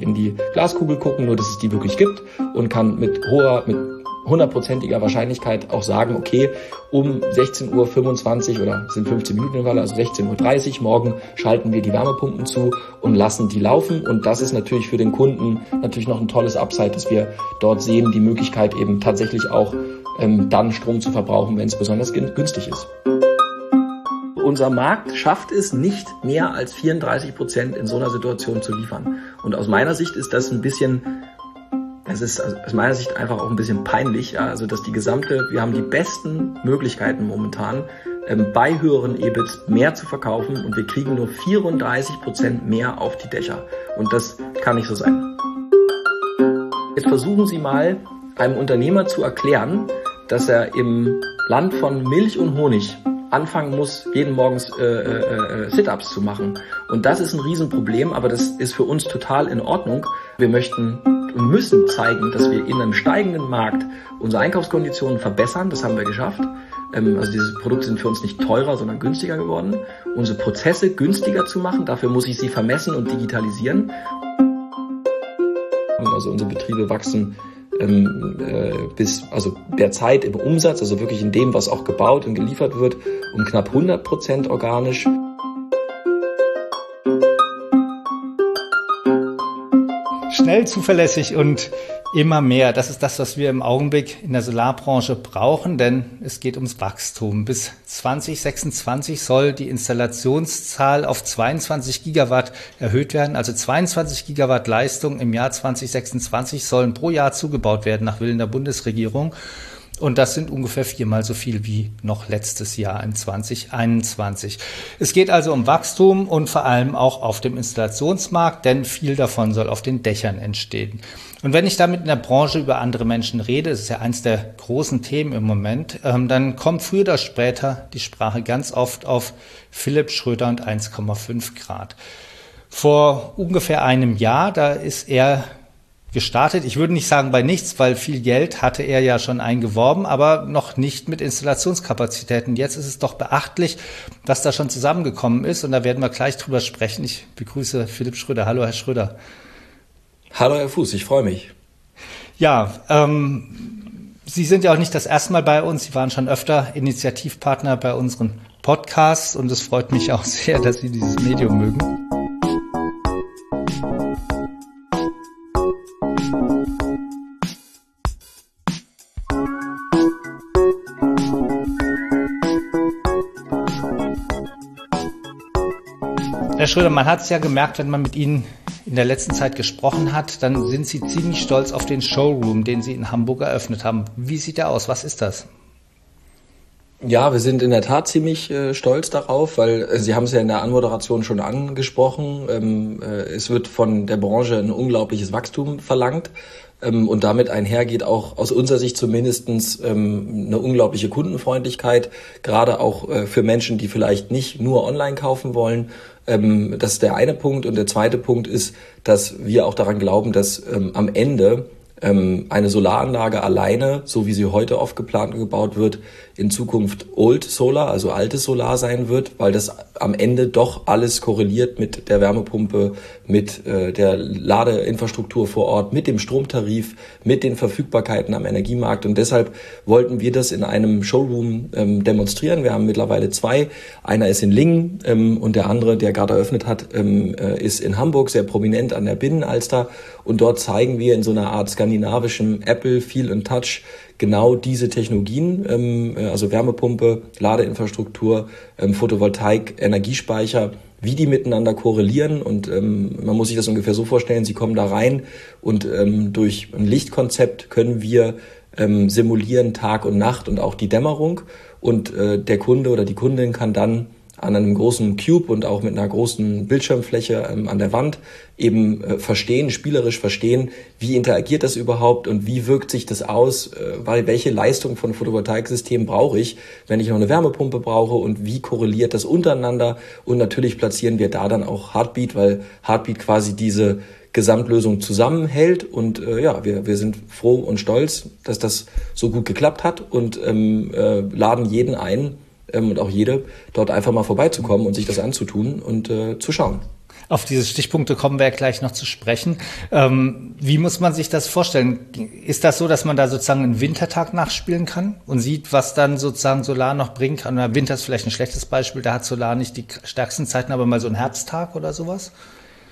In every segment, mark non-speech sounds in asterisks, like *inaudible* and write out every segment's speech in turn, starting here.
in die Glaskugel gucken, nur dass es die wirklich gibt und kann mit hoher, mit hundertprozentiger Wahrscheinlichkeit auch sagen, okay, um 16.25 Uhr oder sind 15 Minuten in Falle, also 16.30 Uhr morgen schalten wir die Wärmepumpen zu und lassen die laufen. Und das ist natürlich für den Kunden natürlich noch ein tolles Upside, dass wir dort sehen, die Möglichkeit eben tatsächlich auch ähm, dann Strom zu verbrauchen, wenn es besonders günstig ist. Unser Markt schafft es nicht mehr als 34 Prozent in so einer Situation zu liefern. Und aus meiner Sicht ist das ein bisschen es ist aus meiner Sicht einfach auch ein bisschen peinlich, ja, also dass die gesamte, wir haben die besten Möglichkeiten momentan, ähm, bei höheren EBITs mehr zu verkaufen und wir kriegen nur 34 Prozent mehr auf die Dächer. Und das kann nicht so sein. Jetzt versuchen Sie mal, einem Unternehmer zu erklären, dass er im Land von Milch und Honig anfangen muss, jeden Morgens äh, äh, äh, Sit-ups zu machen. Und das ist ein Riesenproblem, aber das ist für uns total in Ordnung. Wir möchten und müssen zeigen, dass wir in einem steigenden Markt unsere Einkaufskonditionen verbessern. Das haben wir geschafft. Ähm, also diese Produkte sind für uns nicht teurer, sondern günstiger geworden. Unsere Prozesse günstiger zu machen, dafür muss ich sie vermessen und digitalisieren. Also unsere Betriebe wachsen ähm, äh, bis also derzeit im Umsatz, also wirklich in dem, was auch gebaut und geliefert wird, um knapp 100 Prozent organisch. Schnell, zuverlässig und immer mehr. Das ist das, was wir im Augenblick in der Solarbranche brauchen, denn es geht ums Wachstum. Bis 2026 soll die Installationszahl auf 22 Gigawatt erhöht werden. Also 22 Gigawatt Leistung im Jahr 2026 sollen pro Jahr zugebaut werden nach Willen der Bundesregierung. Und das sind ungefähr viermal so viel wie noch letztes Jahr in 2021. Es geht also um Wachstum und vor allem auch auf dem Installationsmarkt, denn viel davon soll auf den Dächern entstehen. Und wenn ich damit in der Branche über andere Menschen rede, das ist ja eins der großen Themen im Moment, ähm, dann kommt früher oder später die Sprache ganz oft auf Philipp Schröder und 1,5 Grad. Vor ungefähr einem Jahr, da ist er gestartet. Ich würde nicht sagen bei nichts, weil viel Geld hatte er ja schon eingeworben, aber noch nicht mit Installationskapazitäten. Jetzt ist es doch beachtlich, was da schon zusammengekommen ist und da werden wir gleich drüber sprechen. Ich begrüße Philipp Schröder. Hallo, Herr Schröder. Hallo, Herr Fuß, ich freue mich. Ja, ähm, Sie sind ja auch nicht das erste Mal bei uns. Sie waren schon öfter Initiativpartner bei unseren Podcasts und es freut mich auch sehr, dass Sie dieses Medium mögen. Herr Schröder, man hat es ja gemerkt, wenn man mit Ihnen in der letzten Zeit gesprochen hat, dann sind Sie ziemlich stolz auf den Showroom, den Sie in Hamburg eröffnet haben. Wie sieht der aus? Was ist das? Ja, wir sind in der Tat ziemlich äh, stolz darauf, weil äh, Sie haben es ja in der Anmoderation schon angesprochen. Ähm, äh, es wird von der Branche ein unglaubliches Wachstum verlangt ähm, und damit einhergeht auch aus unserer Sicht zumindestens ähm, eine unglaubliche Kundenfreundlichkeit, gerade auch äh, für Menschen, die vielleicht nicht nur online kaufen wollen, ähm, das ist der eine Punkt. Und der zweite Punkt ist, dass wir auch daran glauben, dass ähm, am Ende ähm, eine Solaranlage alleine, so wie sie heute oft geplant und gebaut wird, in Zukunft Old Solar, also altes Solar sein wird, weil das am Ende doch alles korreliert mit der Wärmepumpe, mit äh, der Ladeinfrastruktur vor Ort, mit dem Stromtarif, mit den Verfügbarkeiten am Energiemarkt. Und deshalb wollten wir das in einem Showroom ähm, demonstrieren. Wir haben mittlerweile zwei. Einer ist in Lingen ähm, und der andere, der gerade eröffnet hat, ähm, äh, ist in Hamburg, sehr prominent an der Binnenalster. Und dort zeigen wir in so einer Art skandinavischen Apple Feel and Touch genau diese Technologien, ähm, äh, also Wärmepumpe, Ladeinfrastruktur, ähm, Photovoltaik, Energiespeicher, wie die miteinander korrelieren. Und ähm, man muss sich das ungefähr so vorstellen, sie kommen da rein und ähm, durch ein Lichtkonzept können wir ähm, simulieren Tag und Nacht und auch die Dämmerung. Und äh, der Kunde oder die Kundin kann dann an einem großen Cube und auch mit einer großen Bildschirmfläche ähm, an der Wand eben äh, verstehen, spielerisch verstehen, wie interagiert das überhaupt und wie wirkt sich das aus, äh, weil welche Leistung von Photovoltaiksystemen brauche ich, wenn ich noch eine Wärmepumpe brauche und wie korreliert das untereinander? Und natürlich platzieren wir da dann auch Heartbeat, weil Heartbeat quasi diese Gesamtlösung zusammenhält. Und äh, ja, wir, wir sind froh und stolz, dass das so gut geklappt hat und ähm, äh, laden jeden ein, ähm, und auch jede, dort einfach mal vorbeizukommen und sich das anzutun und äh, zu schauen. Auf diese Stichpunkte kommen wir ja gleich noch zu sprechen. Ähm, wie muss man sich das vorstellen? Ist das so, dass man da sozusagen einen Wintertag nachspielen kann und sieht, was dann sozusagen Solar noch bringen kann? Oder Winter ist vielleicht ein schlechtes Beispiel, da hat Solar nicht die stärksten Zeiten, aber mal so ein Herbsttag oder sowas?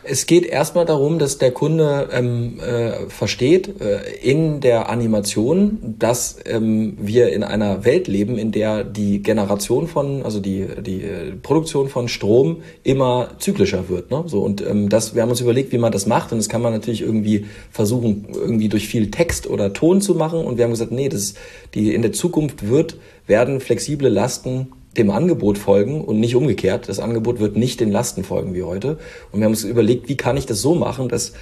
Es geht erstmal darum, dass der Kunde ähm, äh, versteht äh, in der Animation, dass ähm, wir in einer Welt leben, in der die Generation von, also die, die äh, Produktion von Strom immer zyklischer wird. Ne? So, und ähm, das, wir haben uns überlegt, wie man das macht. Und das kann man natürlich irgendwie versuchen, irgendwie durch viel Text oder Ton zu machen. Und wir haben gesagt, nee, das die in der Zukunft wird, werden flexible Lasten dem Angebot folgen und nicht umgekehrt. Das Angebot wird nicht den Lasten folgen wie heute. Und wir haben uns überlegt, wie kann ich das so machen, dass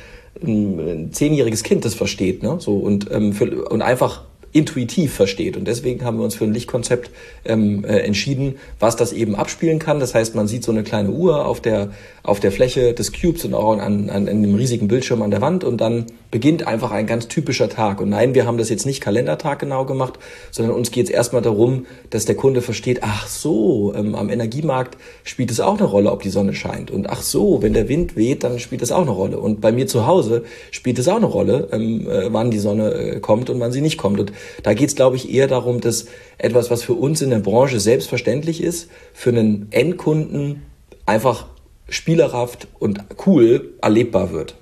ein zehnjähriges Kind das versteht, ne? So und ähm, für, und einfach intuitiv versteht. Und deswegen haben wir uns für ein Lichtkonzept ähm, äh, entschieden, was das eben abspielen kann. Das heißt, man sieht so eine kleine Uhr auf der, auf der Fläche des Cubes und auch an, an, an einem riesigen Bildschirm an der Wand und dann beginnt einfach ein ganz typischer Tag. Und nein, wir haben das jetzt nicht Kalendertag genau gemacht, sondern uns geht es erstmal darum, dass der Kunde versteht, ach so, ähm, am Energiemarkt spielt es auch eine Rolle, ob die Sonne scheint. Und ach so, wenn der Wind weht, dann spielt es auch eine Rolle. Und bei mir zu Hause spielt es auch eine Rolle, ähm, äh, wann die Sonne äh, kommt und wann sie nicht kommt. Und da geht es, glaube ich, eher darum, dass etwas, was für uns in der Branche selbstverständlich ist, für einen Endkunden einfach spielerhaft und cool erlebbar wird.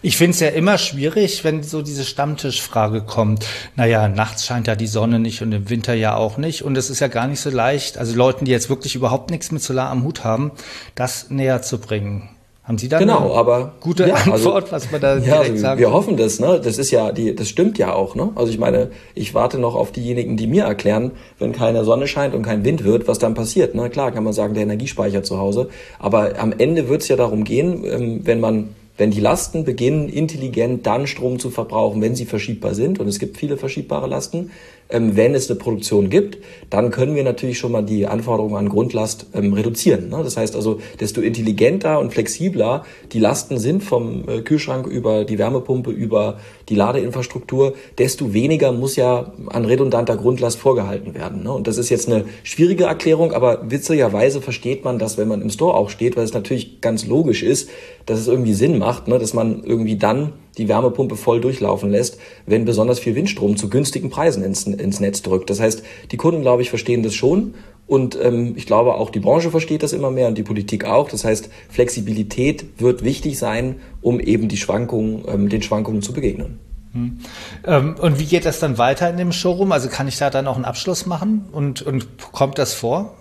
Ich finde es ja immer schwierig, wenn so diese Stammtischfrage kommt. Naja, nachts scheint ja die Sonne nicht und im Winter ja auch nicht. Und es ist ja gar nicht so leicht, also Leuten, die jetzt wirklich überhaupt nichts mit Solar am Hut haben, das näher zu bringen. Haben Sie da genau, eine aber, gute ja, Antwort, also, was man da ja, direkt also, Wir hoffen das, ne? Das ist ja, die, das stimmt ja auch, ne? Also ich meine, ich warte noch auf diejenigen, die mir erklären, wenn keine Sonne scheint und kein Wind wird, was dann passiert. Ne? Klar kann man sagen, der Energiespeicher zu Hause. Aber am Ende wird es ja darum gehen, ähm, wenn man wenn die Lasten beginnen, intelligent dann Strom zu verbrauchen, wenn sie verschiebbar sind, und es gibt viele verschiebbare Lasten, ähm, wenn es eine Produktion gibt, dann können wir natürlich schon mal die Anforderungen an Grundlast ähm, reduzieren. Ne? Das heißt also, desto intelligenter und flexibler die Lasten sind vom äh, Kühlschrank über die Wärmepumpe, über die Ladeinfrastruktur, desto weniger muss ja an redundanter Grundlast vorgehalten werden. Ne? Und das ist jetzt eine schwierige Erklärung, aber witzigerweise versteht man das, wenn man im Store auch steht, weil es natürlich ganz logisch ist, dass es irgendwie Sinn macht, ne? dass man irgendwie dann die Wärmepumpe voll durchlaufen lässt, wenn besonders viel Windstrom zu günstigen Preisen ins, ins Netz drückt. Das heißt, die Kunden, glaube ich, verstehen das schon und ähm, ich glaube auch die Branche versteht das immer mehr und die Politik auch. Das heißt, Flexibilität wird wichtig sein, um eben die Schwankungen, ähm, den Schwankungen zu begegnen. Hm. Ähm, und wie geht das dann weiter in dem Showroom? Also kann ich da dann auch einen Abschluss machen und, und kommt das vor?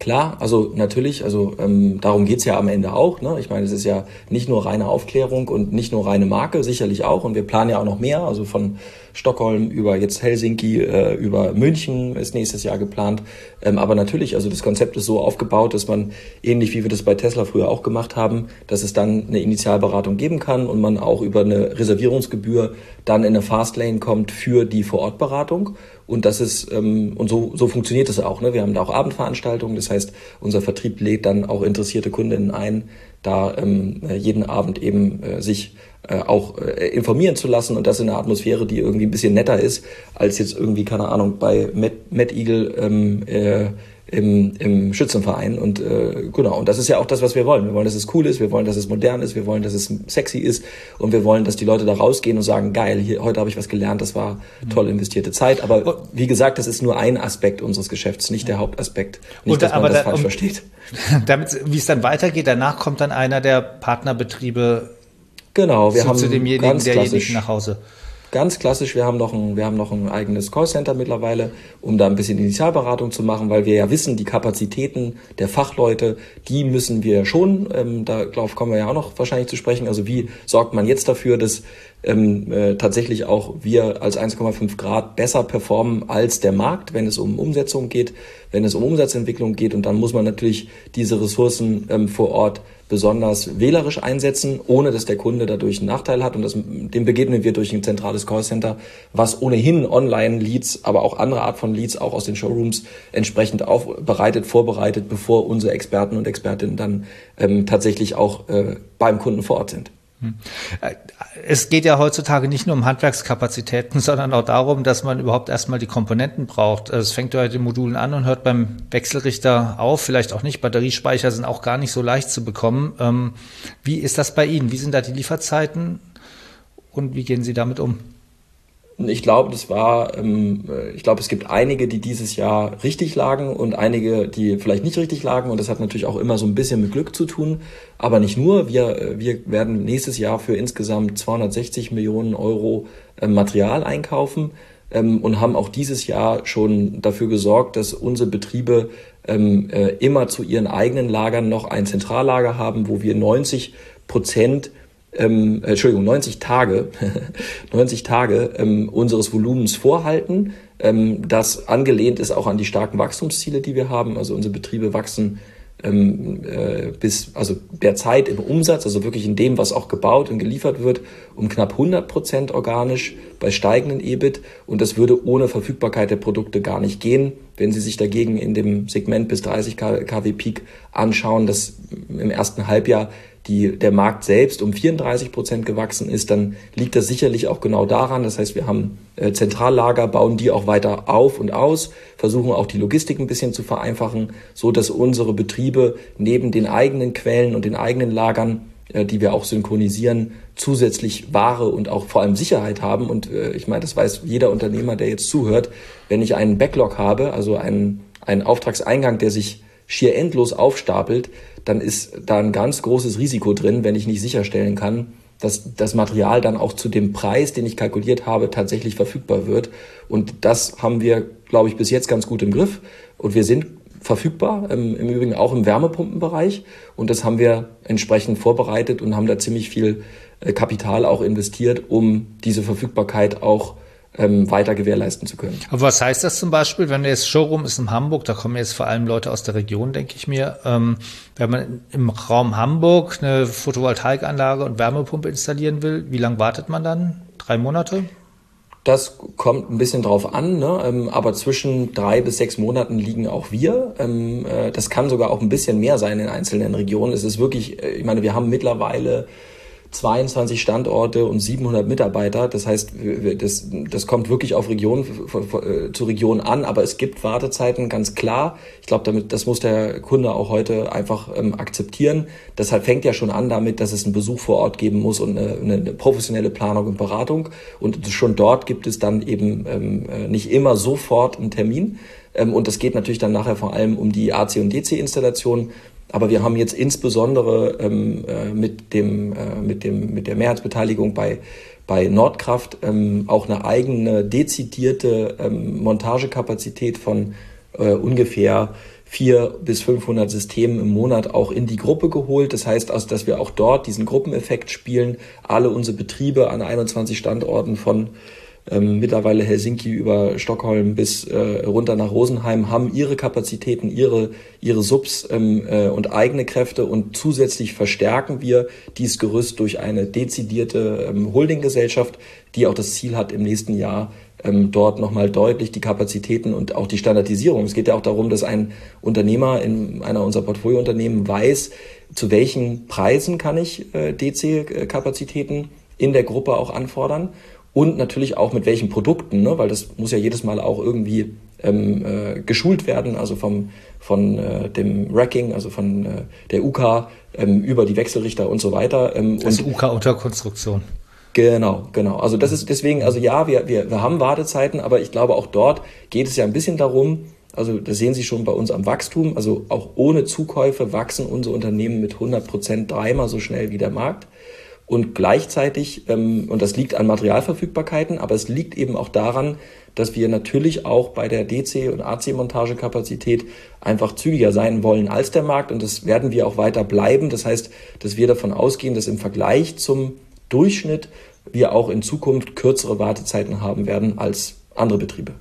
Klar, also natürlich, also ähm, darum geht's ja am Ende auch. Ne? Ich meine, es ist ja nicht nur reine Aufklärung und nicht nur reine Marke, sicherlich auch. Und wir planen ja auch noch mehr, also von Stockholm über jetzt Helsinki, äh, über München ist nächstes Jahr geplant. Ähm, aber natürlich, also das Konzept ist so aufgebaut, dass man, ähnlich wie wir das bei Tesla früher auch gemacht haben, dass es dann eine Initialberatung geben kann und man auch über eine Reservierungsgebühr dann in eine Fastlane kommt für die Vorortberatung. Und das ist, ähm, und so, so funktioniert es auch. Ne? Wir haben da auch Abendveranstaltungen, das heißt, unser Vertrieb lädt dann auch interessierte Kundinnen ein, da ähm, jeden Abend eben äh, sich äh, auch äh, informieren zu lassen und das in einer Atmosphäre, die irgendwie ein bisschen netter ist, als jetzt irgendwie, keine Ahnung, bei Matt, Matt Eagle ähm, äh, im, im Schützenverein. Und äh, genau, und das ist ja auch das, was wir wollen. Wir wollen, dass es cool ist, wir wollen, dass es modern ist, wir wollen, dass es sexy ist und wir wollen, dass die Leute da rausgehen und sagen, geil, hier, heute habe ich was gelernt, das war toll investierte Zeit. Aber wie gesagt, das ist nur ein Aspekt unseres Geschäfts, nicht der Hauptaspekt. Nicht, und, dass man aber das da, falsch um, versteht. *laughs* Damit, wie es dann weitergeht, danach kommt dann einer der Partnerbetriebe Genau, wir zu, haben zu demjenigen, derjenigen nach Hause. Ganz klassisch, wir haben noch ein, wir haben noch ein eigenes Callcenter mittlerweile, um da ein bisschen Initialberatung zu machen, weil wir ja wissen, die Kapazitäten der Fachleute, die müssen wir schon, ähm, darauf kommen wir ja auch noch wahrscheinlich zu sprechen. Also wie sorgt man jetzt dafür, dass ähm, äh, tatsächlich auch wir als 1,5 Grad besser performen als der Markt, wenn es um Umsetzung geht, wenn es um Umsatzentwicklung geht. Und dann muss man natürlich diese Ressourcen ähm, vor Ort besonders wählerisch einsetzen, ohne dass der Kunde dadurch einen Nachteil hat. Und das, dem begegnen wir durch ein zentrales Callcenter, was ohnehin Online-Leads, aber auch andere Art von Leads auch aus den Showrooms entsprechend aufbereitet, vorbereitet, bevor unsere Experten und Expertinnen dann ähm, tatsächlich auch äh, beim Kunden vor Ort sind. Hm. Es geht ja heutzutage nicht nur um Handwerkskapazitäten, *laughs* sondern auch darum, dass man überhaupt erstmal die Komponenten braucht. Es fängt ja bei den Modulen an und hört beim Wechselrichter auf, vielleicht auch nicht. Batteriespeicher sind auch gar nicht so leicht zu bekommen. Ähm, wie ist das bei Ihnen? Wie sind da die Lieferzeiten und wie gehen Sie damit um? Ich glaube, das war, ähm, ich glaube, es gibt einige, die dieses Jahr richtig lagen und einige, die vielleicht nicht richtig lagen. Und das hat natürlich auch immer so ein bisschen mit Glück zu tun. Aber nicht nur. Wir, äh, wir werden nächstes Jahr für insgesamt 260 Millionen Euro äh, Material einkaufen ähm, und haben auch dieses Jahr schon dafür gesorgt, dass unsere Betriebe ähm, äh, immer zu ihren eigenen Lagern noch ein Zentrallager haben, wo wir 90 Prozent ähm, äh, Entschuldigung, 90 Tage, *laughs* 90 Tage ähm, unseres Volumens vorhalten, ähm, das angelehnt ist auch an die starken Wachstumsziele, die wir haben. Also unsere Betriebe wachsen ähm, äh, bis, also derzeit im Umsatz, also wirklich in dem, was auch gebaut und geliefert wird, um knapp 100 Prozent organisch bei steigenden EBIT. Und das würde ohne Verfügbarkeit der Produkte gar nicht gehen. Wenn Sie sich dagegen in dem Segment bis 30 kW Peak anschauen, dass im ersten Halbjahr die, der Markt selbst um 34 Prozent gewachsen ist, dann liegt das sicherlich auch genau daran. Das heißt, wir haben äh, Zentrallager, bauen die auch weiter auf und aus, versuchen auch die Logistik ein bisschen zu vereinfachen, so dass unsere Betriebe neben den eigenen Quellen und den eigenen Lagern, äh, die wir auch synchronisieren, zusätzlich Ware und auch vor allem Sicherheit haben. Und äh, ich meine, das weiß jeder Unternehmer, der jetzt zuhört, wenn ich einen Backlog habe, also einen, einen Auftragseingang, der sich schier endlos aufstapelt, dann ist da ein ganz großes Risiko drin, wenn ich nicht sicherstellen kann, dass das Material dann auch zu dem Preis, den ich kalkuliert habe, tatsächlich verfügbar wird. Und das haben wir, glaube ich, bis jetzt ganz gut im Griff. Und wir sind verfügbar, ähm, im Übrigen auch im Wärmepumpenbereich. Und das haben wir entsprechend vorbereitet und haben da ziemlich viel äh, Kapital auch investiert, um diese Verfügbarkeit auch ähm, weiter gewährleisten zu können. Aber was heißt das zum Beispiel, wenn jetzt Showroom ist in Hamburg, da kommen jetzt vor allem Leute aus der Region, denke ich mir, ähm, wenn man im Raum Hamburg eine Photovoltaikanlage und Wärmepumpe installieren will, wie lange wartet man dann? Drei Monate? Das kommt ein bisschen drauf an, ne? ähm, aber zwischen drei bis sechs Monaten liegen auch wir. Ähm, äh, das kann sogar auch ein bisschen mehr sein in einzelnen Regionen. Es ist wirklich, äh, ich meine, wir haben mittlerweile 22 Standorte und 700 Mitarbeiter. Das heißt, das, das kommt wirklich auf Region äh, zu Region an, aber es gibt Wartezeiten, ganz klar. Ich glaube, damit das muss der Kunde auch heute einfach ähm, akzeptieren. Deshalb fängt ja schon an damit, dass es einen Besuch vor Ort geben muss und eine, eine professionelle Planung und Beratung. Und schon dort gibt es dann eben ähm, äh, nicht immer sofort einen Termin. Ähm, und das geht natürlich dann nachher vor allem um die AC- und DC-Installation. Aber wir haben jetzt insbesondere ähm, äh, mit, dem, äh, mit, dem, mit der Mehrheitsbeteiligung bei, bei Nordkraft ähm, auch eine eigene dezidierte ähm, Montagekapazität von äh, ungefähr vier bis 500 Systemen im Monat auch in die Gruppe geholt. Das heißt also, dass wir auch dort diesen Gruppeneffekt spielen. Alle unsere Betriebe an 21 Standorten von ähm, mittlerweile Helsinki über Stockholm bis äh, runter nach Rosenheim haben ihre Kapazitäten, ihre, ihre Subs ähm, äh, und eigene Kräfte und zusätzlich verstärken wir dieses Gerüst durch eine dezidierte ähm, Holdinggesellschaft, die auch das Ziel hat, im nächsten Jahr ähm, dort nochmal deutlich die Kapazitäten und auch die Standardisierung. Es geht ja auch darum, dass ein Unternehmer in einer unserer Portfoliounternehmen weiß, zu welchen Preisen kann ich äh, DC-Kapazitäten in der Gruppe auch anfordern und natürlich auch mit welchen Produkten, ne? weil das muss ja jedes Mal auch irgendwie ähm, äh, geschult werden, also vom, von äh, dem Racking, also von äh, der UK ähm, über die Wechselrichter und so weiter. Ähm, das und UK-Unterkonstruktion. Genau, genau. Also das ist deswegen, also ja, wir, wir, wir haben Wartezeiten, aber ich glaube auch dort geht es ja ein bisschen darum, also das sehen Sie schon bei uns am Wachstum, also auch ohne Zukäufe wachsen unsere Unternehmen mit 100 Prozent dreimal so schnell wie der Markt. Und gleichzeitig, ähm, und das liegt an Materialverfügbarkeiten, aber es liegt eben auch daran, dass wir natürlich auch bei der DC- und AC-Montagekapazität einfach zügiger sein wollen als der Markt und das werden wir auch weiter bleiben. Das heißt, dass wir davon ausgehen, dass im Vergleich zum Durchschnitt wir auch in Zukunft kürzere Wartezeiten haben werden als andere Betriebe.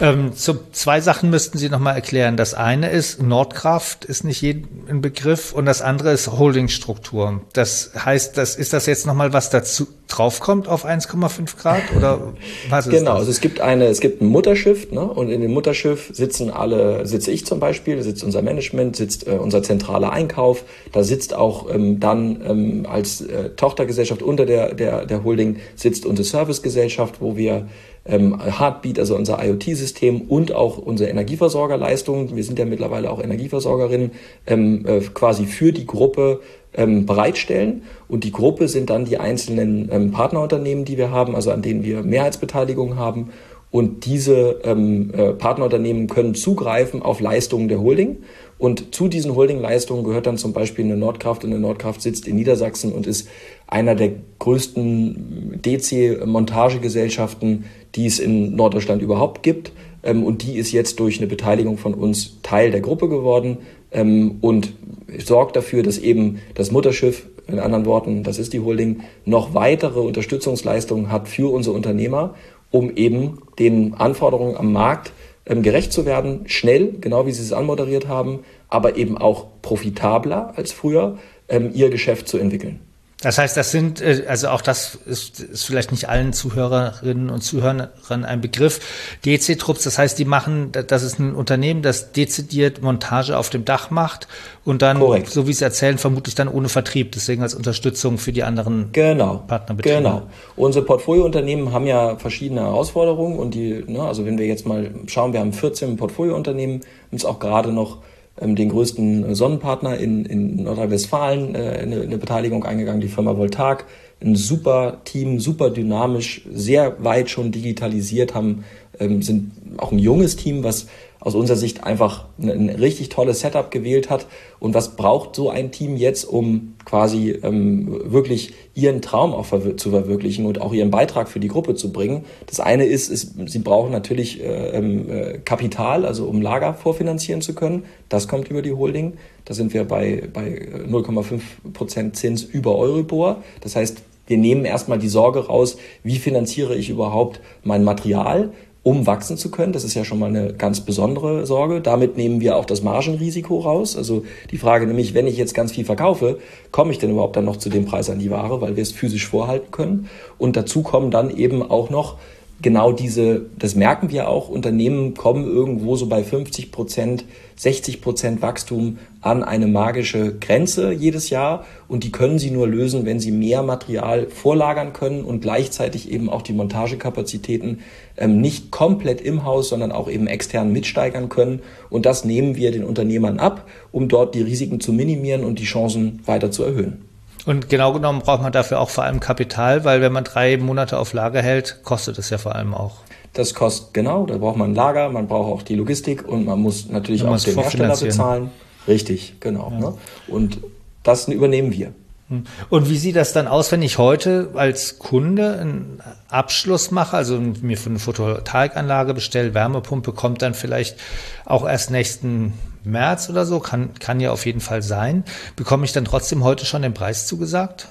Ähm, so zwei Sachen müssten Sie noch mal erklären. Das eine ist Nordkraft ist nicht ein Begriff und das andere ist Holdingstruktur. Das heißt, das ist das jetzt noch mal was dazu draufkommt auf 1,5 Grad oder was ist genau, das? also es gibt eine, es gibt ein Mutterschiff, ne? Und in dem Mutterschiff sitzen alle, sitze ich zum Beispiel, sitzt unser Management, sitzt äh, unser zentraler Einkauf, da sitzt auch ähm, dann ähm, als äh, Tochtergesellschaft unter der, der, der Holding sitzt unsere Servicegesellschaft, wo wir ähm, Heartbeat, also unser IoT-System und auch unsere Energieversorgerleistung, wir sind ja mittlerweile auch Energieversorgerinnen, ähm, äh, quasi für die Gruppe ähm, bereitstellen. Und die Gruppe sind dann die einzelnen ähm, Partnerunternehmen, die wir haben, also an denen wir Mehrheitsbeteiligung haben. Und diese ähm, äh, Partnerunternehmen können zugreifen auf Leistungen der Holding. Und zu diesen Holdingleistungen gehört dann zum Beispiel eine Nordkraft. Und eine Nordkraft sitzt in Niedersachsen und ist einer der größten DC-Montagegesellschaften, die es in Norddeutschland überhaupt gibt. Ähm, und die ist jetzt durch eine Beteiligung von uns Teil der Gruppe geworden ähm, und sorgt dafür, dass eben das Mutterschiff, in anderen Worten, das ist die Holding, noch weitere Unterstützungsleistungen hat für unsere Unternehmer, um eben den Anforderungen am Markt ähm, gerecht zu werden, schnell, genau wie Sie es anmoderiert haben, aber eben auch profitabler als früher, ähm, ihr Geschäft zu entwickeln. Das heißt, das sind, äh, also auch das ist, ist vielleicht nicht allen Zuhörerinnen und Zuhörern ein Begriff. DC-Trupps, das heißt, die machen, das ist ein Unternehmen, das dezidiert Montage auf dem Dach macht und dann, Korrekt. so wie Sie erzählen, vermutlich dann ohne Vertrieb, deswegen als Unterstützung für die anderen genau. Partnerbetriebe. Genau. Unsere Portfoliounternehmen haben ja verschiedene Herausforderungen und die, ne, also wenn wir jetzt mal schauen, wir haben 14 Portfoliounternehmen, uns auch gerade noch den größten Sonnenpartner in, in Nordrhein-Westfalen äh, eine, eine Beteiligung eingegangen, die Firma Voltag. Ein super Team, super dynamisch, sehr weit schon digitalisiert, haben, ähm, sind auch ein junges Team, was aus unserer Sicht einfach ein richtig tolles Setup gewählt hat. Und was braucht so ein Team jetzt, um quasi ähm, wirklich ihren Traum auch zu verwirklichen und auch ihren Beitrag für die Gruppe zu bringen? Das eine ist, ist sie brauchen natürlich äh, ähm, äh, Kapital, also um Lager vorfinanzieren zu können. Das kommt über die Holding. Da sind wir bei, bei 0,5 Prozent Zins über Euribor. Das heißt, wir nehmen erstmal die Sorge raus, wie finanziere ich überhaupt mein Material? Um wachsen zu können. Das ist ja schon mal eine ganz besondere Sorge. Damit nehmen wir auch das Margenrisiko raus. Also die Frage nämlich, wenn ich jetzt ganz viel verkaufe, komme ich denn überhaupt dann noch zu dem Preis an die Ware, weil wir es physisch vorhalten können. Und dazu kommen dann eben auch noch genau diese, das merken wir auch, Unternehmen kommen irgendwo so bei 50 Prozent, 60 Prozent Wachstum an eine magische Grenze jedes Jahr und die können sie nur lösen, wenn sie mehr Material vorlagern können und gleichzeitig eben auch die Montagekapazitäten ähm, nicht komplett im Haus, sondern auch eben extern mitsteigern können und das nehmen wir den Unternehmern ab, um dort die Risiken zu minimieren und die Chancen weiter zu erhöhen. Und genau genommen braucht man dafür auch vor allem Kapital, weil wenn man drei Monate auf Lager hält, kostet es ja vor allem auch. Das kostet genau, da braucht man ein Lager, man braucht auch die Logistik und man muss natürlich man auch den Hersteller bezahlen. Richtig, genau. Ja. Ne? Und das übernehmen wir. Hm. Und wie sieht das dann aus, wenn ich heute als Kunde einen Abschluss mache, also mir für eine Photovoltaikanlage bestelle, Wärmepumpe kommt dann vielleicht auch erst nächsten März oder so, kann, kann ja auf jeden Fall sein. Bekomme ich dann trotzdem heute schon den Preis zugesagt?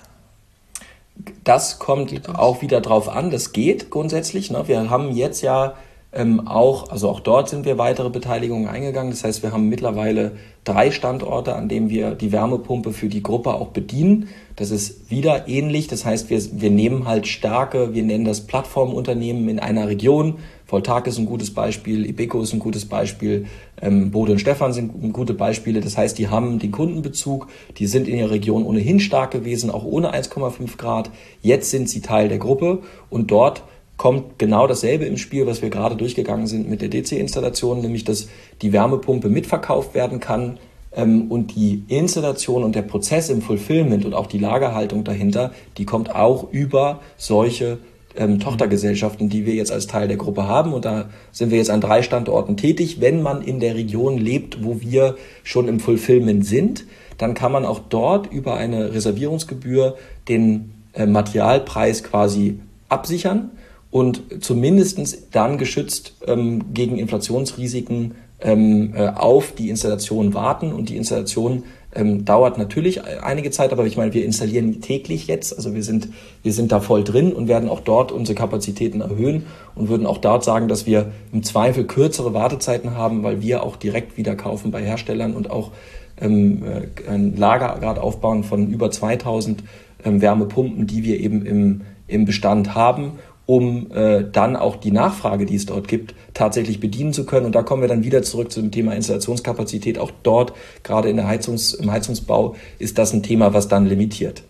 Das kommt auch wieder drauf an, das geht grundsätzlich. Ne? Wir haben jetzt ja ähm, auch, also auch dort sind wir weitere Beteiligungen eingegangen. Das heißt, wir haben mittlerweile drei Standorte, an denen wir die Wärmepumpe für die Gruppe auch bedienen. Das ist wieder ähnlich. Das heißt, wir, wir nehmen halt starke, wir nennen das Plattformunternehmen in einer Region. Voltag ist ein gutes Beispiel, Ibeco ist ein gutes Beispiel, ähm, Bode und Stefan sind gute Beispiele. Das heißt, die haben den Kundenbezug, die sind in ihrer Region ohnehin stark gewesen, auch ohne 1,5 Grad. Jetzt sind sie Teil der Gruppe und dort kommt genau dasselbe im Spiel, was wir gerade durchgegangen sind mit der DC-Installation, nämlich dass die Wärmepumpe mitverkauft werden kann ähm, und die Installation und der Prozess im Fulfillment und auch die Lagerhaltung dahinter, die kommt auch über solche ähm, Tochtergesellschaften, die wir jetzt als Teil der Gruppe haben. Und da sind wir jetzt an drei Standorten tätig. Wenn man in der Region lebt, wo wir schon im Fulfillment sind, dann kann man auch dort über eine Reservierungsgebühr den äh, Materialpreis quasi absichern und zumindest dann geschützt ähm, gegen Inflationsrisiken ähm, äh, auf die Installation warten. Und die Installation ähm, dauert natürlich einige Zeit, aber ich meine, wir installieren täglich jetzt, also wir sind, wir sind da voll drin und werden auch dort unsere Kapazitäten erhöhen und würden auch dort sagen, dass wir im Zweifel kürzere Wartezeiten haben, weil wir auch direkt wieder kaufen bei Herstellern und auch ähm, äh, ein Lager gerade aufbauen von über 2000 ähm, Wärmepumpen, die wir eben im im Bestand haben, um äh, dann auch die Nachfrage, die es dort gibt, tatsächlich bedienen zu können. Und da kommen wir dann wieder zurück zum Thema Installationskapazität. Auch dort, gerade in der Heizungs-, im Heizungsbau, ist das ein Thema, was dann limitiert.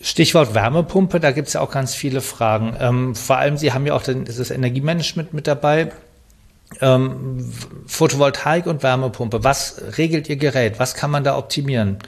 Stichwort Wärmepumpe, da gibt es ja auch ganz viele Fragen. Ähm, vor allem, Sie haben ja auch den, das Energiemanagement mit dabei. Ähm, Photovoltaik und Wärmepumpe. Was regelt Ihr Gerät? Was kann man da optimieren?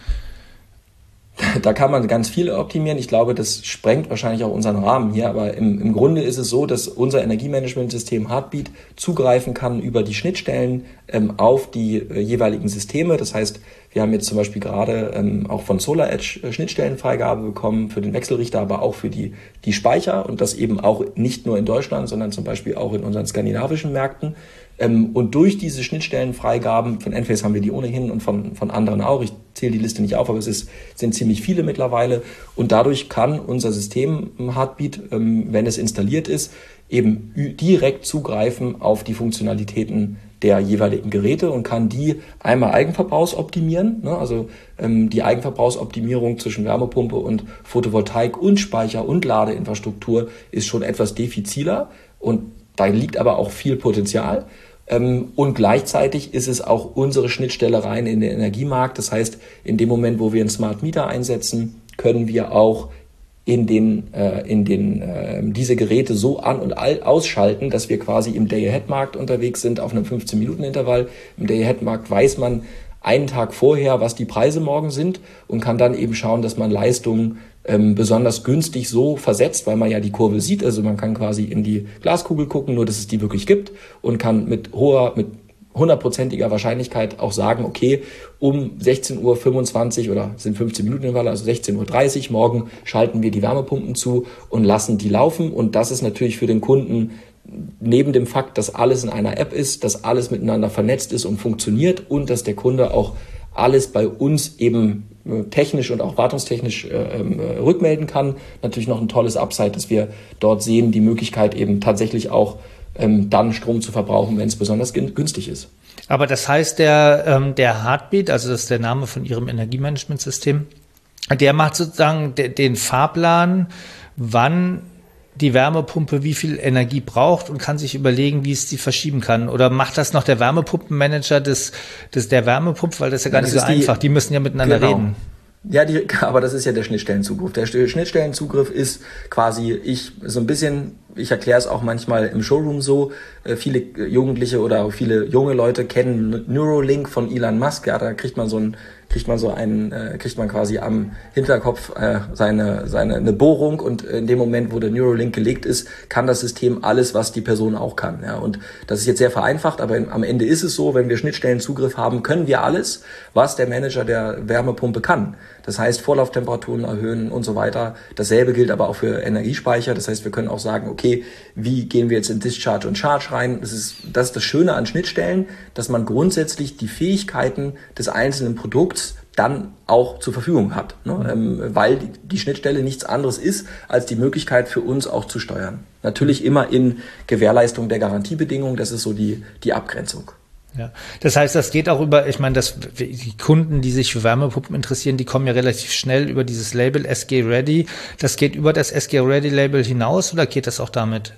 *laughs* Da kann man ganz viel optimieren. Ich glaube, das sprengt wahrscheinlich auch unseren Rahmen hier. Aber im, im Grunde ist es so, dass unser Energiemanagementsystem Heartbeat zugreifen kann über die Schnittstellen ähm, auf die äh, jeweiligen Systeme. Das heißt, wir haben jetzt zum Beispiel gerade ähm, auch von SolarEdge äh, Schnittstellenfreigabe bekommen für den Wechselrichter, aber auch für die, die Speicher und das eben auch nicht nur in Deutschland, sondern zum Beispiel auch in unseren skandinavischen Märkten. Ähm, und durch diese Schnittstellenfreigaben, von Enphase haben wir die ohnehin und von, von anderen auch, ich zähle die Liste nicht auf, aber es ist, sind ziemlich viele mittlerweile. Und dadurch kann unser System Heartbeat, ähm, wenn es installiert ist, eben direkt zugreifen auf die Funktionalitäten der jeweiligen Geräte und kann die einmal eigenverbrauchsoptimieren, ne, also ähm, die Eigenverbrauchsoptimierung zwischen Wärmepumpe und Photovoltaik und Speicher und Ladeinfrastruktur ist schon etwas defiziler und da liegt aber auch viel Potenzial. Ähm, und gleichzeitig ist es auch unsere Schnittstelle rein in den Energiemarkt. Das heißt, in dem Moment, wo wir einen Smart Meter einsetzen, können wir auch in den, äh, in den äh, diese Geräte so an und ausschalten, dass wir quasi im Day-Ahead-Markt unterwegs sind auf einem 15-Minuten-Intervall. Im Day-Ahead-Markt weiß man einen Tag vorher, was die Preise morgen sind und kann dann eben schauen, dass man Leistungen ähm, besonders günstig so versetzt, weil man ja die Kurve sieht. Also man kann quasi in die Glaskugel gucken, nur dass es die wirklich gibt und kann mit hoher, mit hundertprozentiger Wahrscheinlichkeit auch sagen, okay, um 16.25 Uhr oder sind 15 Minuten in Walle, also 16.30 Uhr morgen schalten wir die Wärmepumpen zu und lassen die laufen. Und das ist natürlich für den Kunden neben dem Fakt, dass alles in einer App ist, dass alles miteinander vernetzt ist und funktioniert und dass der Kunde auch alles bei uns eben technisch und auch wartungstechnisch äh, ähm, äh, rückmelden kann. Natürlich noch ein tolles Upside, dass wir dort sehen, die Möglichkeit eben tatsächlich auch ähm, dann Strom zu verbrauchen, wenn es besonders günstig ist. Aber das heißt, der, ähm, der Heartbeat, also das ist der Name von Ihrem Energiemanagementsystem, der macht sozusagen den Fahrplan, wann die Wärmepumpe wie viel Energie braucht und kann sich überlegen, wie es die verschieben kann? Oder macht das noch der Wärmepumpenmanager des, des der Wärmepumpe, weil das ist ja gar das nicht so die, einfach. Die müssen ja miteinander genau. reden. Ja, die, *laughs* aber das ist ja der Schnittstellenzugriff. Der Schnittstellenzugriff ist quasi ich so ein bisschen ich erkläre es auch manchmal im Showroom so, äh, viele Jugendliche oder viele junge Leute kennen Neuralink von Elon Musk, ja, da kriegt man so ein kriegt man so einen, äh, kriegt man quasi am Hinterkopf äh, seine, seine eine Bohrung und in dem Moment, wo der Neuralink gelegt ist, kann das System alles, was die Person auch kann. Ja. Und das ist jetzt sehr vereinfacht, aber am Ende ist es so, wenn wir Schnittstellenzugriff haben, können wir alles, was der Manager der Wärmepumpe kann. Das heißt, Vorlauftemperaturen erhöhen und so weiter. Dasselbe gilt aber auch für Energiespeicher. Das heißt, wir können auch sagen, okay, wie gehen wir jetzt in Discharge und Charge rein? Das ist, das ist das Schöne an Schnittstellen, dass man grundsätzlich die Fähigkeiten des einzelnen Produkts dann auch zur Verfügung hat, ne? Mhm. ähm, weil die, die Schnittstelle nichts anderes ist, als die Möglichkeit für uns auch zu steuern. Natürlich immer in Gewährleistung der Garantiebedingungen, das ist so die, die Abgrenzung. Ja, das heißt, das geht auch über, ich meine, das, die Kunden, die sich für Wärmepumpen interessieren, die kommen ja relativ schnell über dieses Label SG Ready. Das geht über das SG Ready Label hinaus oder geht das auch damit?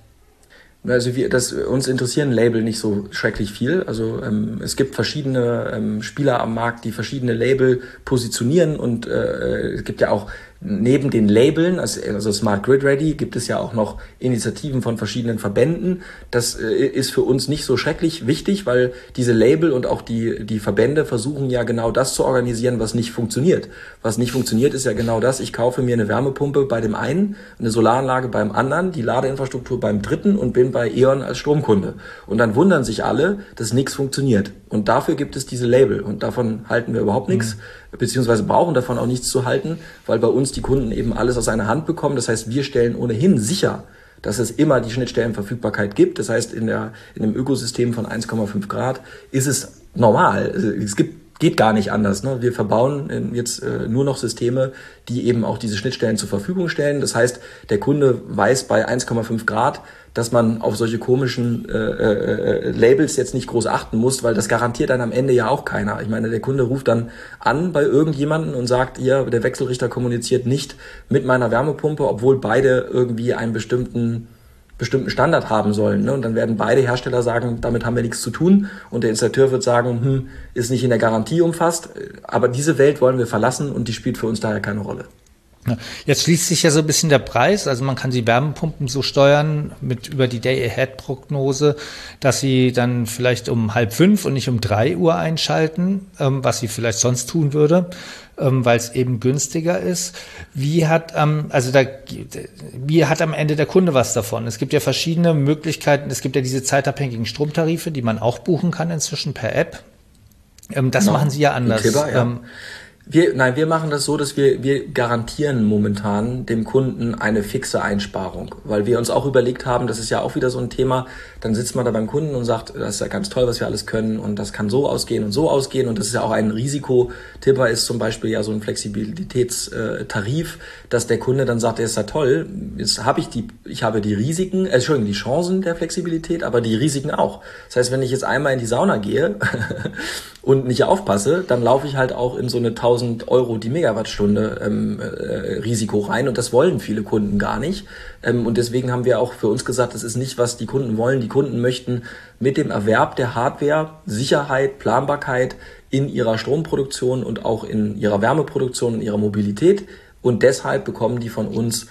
Also wir, das, uns interessieren Label nicht so schrecklich viel. Also ähm, es gibt verschiedene ähm, Spieler am Markt, die verschiedene Label positionieren und äh, es gibt ja auch neben den Labeln, also, Smart Grid Ready, gibt es ja auch noch Initiativen von verschiedenen Verbänden. Das äh, ist für uns nicht so schrecklich wichtig, weil diese Label und auch die, die Verbände versuchen ja genau das zu organisieren, was nicht funktioniert. Was nicht funktioniert, ist ja genau das. Ich kaufe mir eine Wärmepumpe bei dem einen, eine Solaranlage beim anderen, die Ladeinfrastruktur beim dritten und bin bei E.ON als Stromkunde. Und dann wundern sich alle, dass nichts funktioniert. Und dafür gibt es diese Label und davon halten wir überhaupt nichts. Mhm beziehungsweise brauchen davon auch nichts zu halten, weil bei uns die Kunden eben alles aus einer Hand bekommen. Das heißt, wir stellen ohnehin sicher, dass es immer die Schnittstellenverfügbarkeit gibt. Das heißt, in, der, in dem Ökosystem von 1,5 Grad ist es normal. Also es gibt geht gar nicht anders. Ne? Wir verbauen äh, jetzt äh, nur noch Systeme, die eben auch diese Schnittstellen zur Verfügung stellen. Das heißt, der Kunde weiß bei 1,5 Grad, dass man auf solche komischen äh, äh, Labels jetzt nicht groß achten muss, weil das garantiert dann am Ende ja auch keiner. Ich meine, der Kunde ruft dann an bei irgendjemanden und sagt, hier, der Wechselrichter kommuniziert nicht mit meiner Wärmepumpe, obwohl beide irgendwie einen bestimmten bestimmten Standard haben sollen. Ne? Und dann werden beide Hersteller sagen, damit haben wir nichts zu tun. Und der Installateur wird sagen, hm, ist nicht in der Garantie umfasst. Aber diese Welt wollen wir verlassen und die spielt für uns daher keine Rolle. Jetzt schließt sich ja so ein bisschen der Preis. Also man kann die Wärmepumpen so steuern mit über die Day-Ahead-Prognose, dass sie dann vielleicht um halb fünf und nicht um drei Uhr einschalten, ähm, was sie vielleicht sonst tun würde, ähm, weil es eben günstiger ist. Wie hat, ähm, also da, wie hat am Ende der Kunde was davon? Es gibt ja verschiedene Möglichkeiten. Es gibt ja diese zeitabhängigen Stromtarife, die man auch buchen kann inzwischen per App. Ähm, das no, machen sie ja anders. Kibber, ja. Wir, nein, wir machen das so, dass wir, wir garantieren momentan dem Kunden eine fixe Einsparung, weil wir uns auch überlegt haben, das ist ja auch wieder so ein Thema, dann sitzt man da beim Kunden und sagt, das ist ja ganz toll, was wir alles können und das kann so ausgehen und so ausgehen und das ist ja auch ein Risiko. Tipper ist zum Beispiel ja so ein Flexibilitätstarif, dass der Kunde dann sagt, das ist ja toll, jetzt habe ich die, ich habe die Risiken, äh, Entschuldigung, die Chancen der Flexibilität, aber die Risiken auch. Das heißt, wenn ich jetzt einmal in die Sauna gehe *laughs* und nicht aufpasse, dann laufe ich halt auch in so eine 1000 Euro die Megawattstunde ähm, äh, Risiko rein und das wollen viele Kunden gar nicht. Ähm, und deswegen haben wir auch für uns gesagt, das ist nicht, was die Kunden wollen. Die Kunden möchten mit dem Erwerb der Hardware Sicherheit, Planbarkeit in ihrer Stromproduktion und auch in ihrer Wärmeproduktion und ihrer Mobilität. Und deshalb bekommen die von uns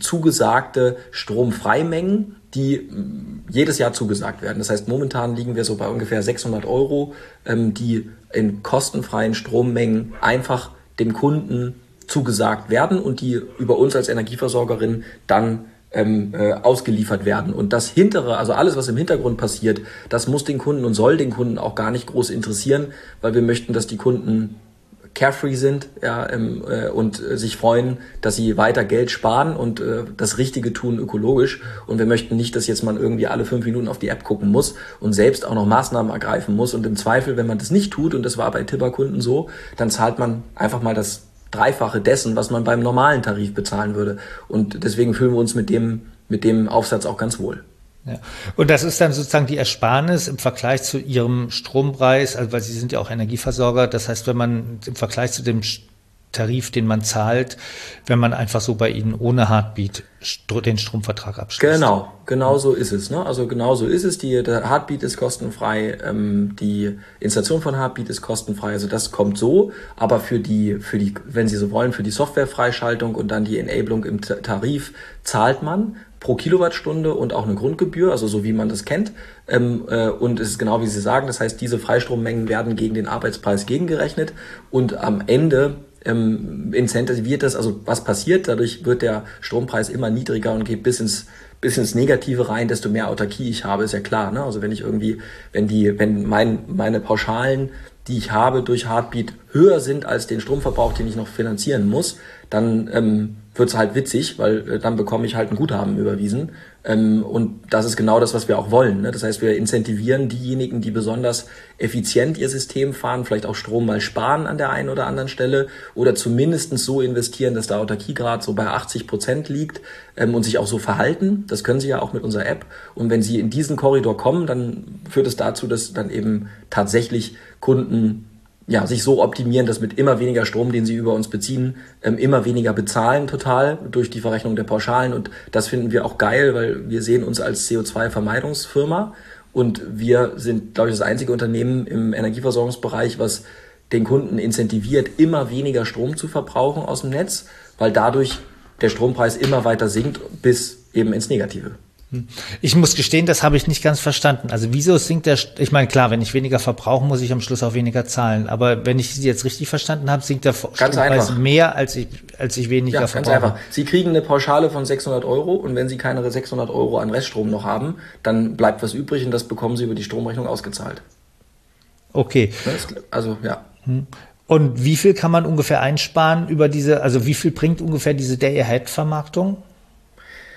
zugesagte Stromfreimengen, die mm, jedes Jahr zugesagt werden. Das heißt, momentan liegen wir so bei ungefähr 600 Euro, ähm, die in kostenfreien Strommengen einfach dem Kunden zugesagt werden und die über uns als Energieversorgerin dann ähm, äh, ausgeliefert werden. Und das Hintere, also alles, was im Hintergrund passiert, das muss den Kunden und soll den Kunden auch gar nicht groß interessieren, weil wir möchten, dass die Kunden carefree sind ja, ähm, äh, und äh, sich freuen, dass sie weiter Geld sparen und äh, das Richtige tun ökologisch. Und wir möchten nicht, dass jetzt man irgendwie alle fünf Minuten auf die App gucken muss und selbst auch noch Maßnahmen ergreifen muss. Und im Zweifel, wenn man das nicht tut, und das war bei Tipper-Kunden so, dann zahlt man einfach mal das Dreifache dessen, was man beim normalen Tarif bezahlen würde. Und deswegen fühlen wir uns mit dem, mit dem Aufsatz auch ganz wohl. Ja. Und das ist dann sozusagen die Ersparnis im Vergleich zu Ihrem Strompreis, also weil Sie sind ja auch Energieversorger. Das heißt, wenn man im Vergleich zu dem Tarif, den man zahlt, wenn man einfach so bei Ihnen ohne Heartbeat den Stromvertrag abschließt. Genau, genau so ist es. Ne? Also genau so ist es. Die, der Heartbeat ist kostenfrei, ähm, die Installation von Heartbeat ist kostenfrei. Also das kommt so. Aber für die, für die, wenn Sie so wollen, für die Softwarefreischaltung und dann die Enablung im Tarif zahlt man pro Kilowattstunde und auch eine Grundgebühr, also so wie man das kennt. Ähm, äh, und es ist genau wie Sie sagen, das heißt, diese Freistrommmengen werden gegen den Arbeitspreis gegengerechnet und am Ende ähm, incentiviert das, also was passiert, dadurch wird der Strompreis immer niedriger und geht bis ins bis ins Negative rein, desto mehr Autarkie ich habe, ist ja klar. Ne? Also wenn ich irgendwie, wenn die, wenn mein, meine Pauschalen, die ich habe durch Heartbeat höher sind als den Stromverbrauch, den ich noch finanzieren muss, dann ähm, wird's halt witzig, weil äh, dann bekomme ich halt ein Guthaben überwiesen. Ähm, und das ist genau das, was wir auch wollen. Ne? Das heißt, wir incentivieren diejenigen, die besonders effizient ihr System fahren, vielleicht auch Strom mal sparen an der einen oder anderen Stelle oder zumindestens so investieren, dass der Autarkiegrad so bei 80 Prozent liegt ähm, und sich auch so verhalten. Das können sie ja auch mit unserer App. Und wenn sie in diesen Korridor kommen, dann führt es dazu, dass dann eben tatsächlich Kunden ja, sich so optimieren, dass mit immer weniger Strom, den sie über uns beziehen, ähm, immer weniger bezahlen total durch die Verrechnung der Pauschalen. Und das finden wir auch geil, weil wir sehen uns als CO2-Vermeidungsfirma und wir sind, glaube ich, das einzige Unternehmen im Energieversorgungsbereich, was den Kunden incentiviert, immer weniger Strom zu verbrauchen aus dem Netz, weil dadurch der Strompreis immer weiter sinkt bis eben ins Negative. Ich muss gestehen, das habe ich nicht ganz verstanden. Also wieso sinkt der, ich meine, klar, wenn ich weniger verbrauche, muss ich am Schluss auch weniger zahlen. Aber wenn ich Sie jetzt richtig verstanden habe, sinkt der Strompreis mehr, als ich, als ich weniger ja, verbrauche. Ganz einfach. Sie kriegen eine Pauschale von 600 Euro und wenn Sie keine 600 Euro an Reststrom noch haben, dann bleibt was übrig und das bekommen Sie über die Stromrechnung ausgezahlt. Okay. Also, ja. Hm. Und wie viel kann man ungefähr einsparen über diese, also wie viel bringt ungefähr diese Day-Ahead-Vermarktung?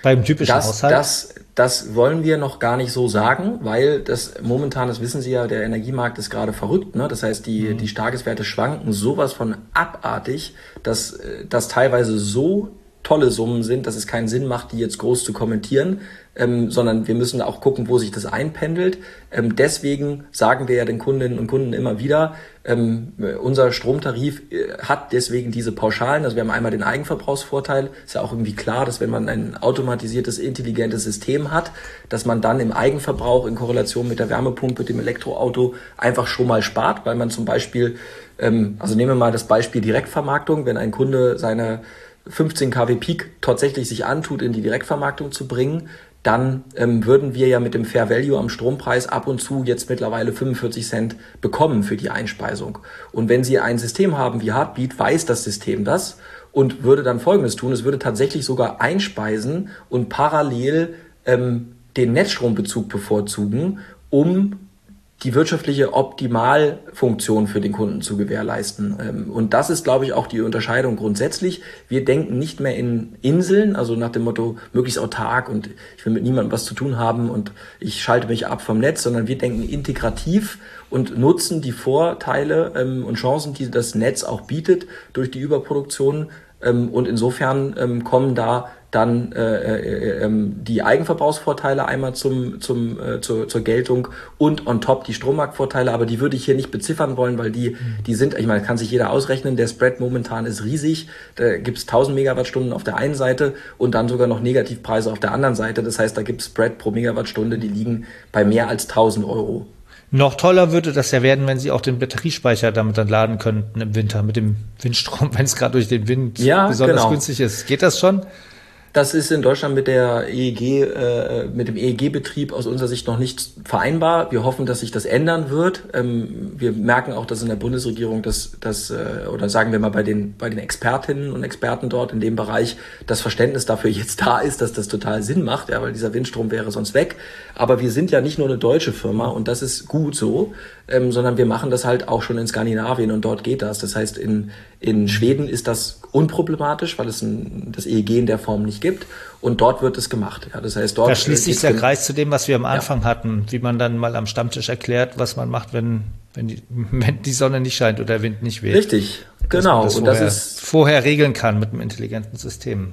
Beim typischen das, Haushalt? Das, das wollen wir noch gar nicht so sagen, weil das momentan, das wissen Sie ja, der Energiemarkt ist gerade verrückt. Ne? Das heißt, die, mhm. die Tageswerte schwanken sowas von abartig, dass äh, das teilweise so tolle Summen sind, dass es keinen Sinn macht, die jetzt groß zu kommentieren, ähm, sondern wir müssen auch gucken, wo sich das einpendelt. Ähm, deswegen sagen wir ja den Kundinnen und Kunden immer wieder, ähm, unser Stromtarif äh, hat deswegen diese Pauschalen. Also wir haben einmal den Eigenverbrauchsvorteil. Ist ja auch irgendwie klar, dass wenn man ein automatisiertes, intelligentes System hat, dass man dann im Eigenverbrauch in Korrelation mit der Wärmepumpe, dem Elektroauto einfach schon mal spart, weil man zum Beispiel, ähm, also nehmen wir mal das Beispiel Direktvermarktung, wenn ein Kunde seine 15 kW Peak tatsächlich sich antut, in die Direktvermarktung zu bringen, dann ähm, würden wir ja mit dem Fair Value am Strompreis ab und zu jetzt mittlerweile 45 Cent bekommen für die Einspeisung. Und wenn Sie ein System haben wie Heartbeat, weiß das System das und würde dann Folgendes tun. Es würde tatsächlich sogar einspeisen und parallel ähm, den Netzstrombezug bevorzugen, um die wirtschaftliche Optimalfunktion für den Kunden zu gewährleisten. Ähm, und das ist, glaube ich, auch die Unterscheidung grundsätzlich. Wir denken nicht mehr in Inseln, also nach dem Motto möglichst autark und ich will mit niemandem was zu tun haben und ich schalte mich ab vom Netz, sondern wir denken integrativ und nutzen die Vorteile ähm, und Chancen, die das Netz auch bietet durch die Überproduktion. Ähm, und insofern kommen da dann äh, äh, äh, die Eigenverbrauchsvorteile einmal zum, zum, äh, zur, zur Geltung und on top die Strommarktvorteile, aber die würde ich hier nicht beziffern wollen, weil die, die sind, ich meine, kann sich jeder ausrechnen, der Spread momentan ist riesig, da gibt's 1000 Megawattstunden auf der einen Seite und dann sogar noch Negativpreise auf der anderen Seite, das heißt, da gibt's Spread pro Megawattstunde, die liegen bei mehr als 1000 Euro. Noch toller würde das ja werden, wenn Sie auch den Batteriespeicher damit dann laden könnten im Winter mit dem Windstrom, *laughs* wenn es gerade durch den Wind ja, besonders genau. günstig ist. Geht das schon? Das ist in Deutschland mit der EEG, äh, mit dem EEG-Betrieb aus unserer Sicht noch nicht vereinbar. Wir hoffen, dass sich das ändern wird. Ähm, wir merken auch, dass in der Bundesregierung das, das äh, oder sagen wir mal bei den, bei den Expertinnen und Experten dort in dem Bereich das Verständnis dafür jetzt da ist, dass das total Sinn macht, ja, weil dieser Windstrom wäre sonst weg. Aber wir sind ja nicht nur eine deutsche Firma und das ist gut so, ähm, sondern wir machen das halt auch schon in Skandinavien und dort geht das. Das heißt, in, in Schweden ist das unproblematisch, weil es ein, das EEG in der Form nicht gibt. Und dort wird es gemacht. Ja, das heißt, dort. Da schließt sich der Kreis zu dem, was wir am Anfang ja. hatten, wie man dann mal am Stammtisch erklärt, was man macht, wenn, wenn, die, *laughs* wenn die Sonne nicht scheint oder der Wind nicht weht. Richtig, genau. Das und vorher, das ist vorher regeln kann mit einem intelligenten System.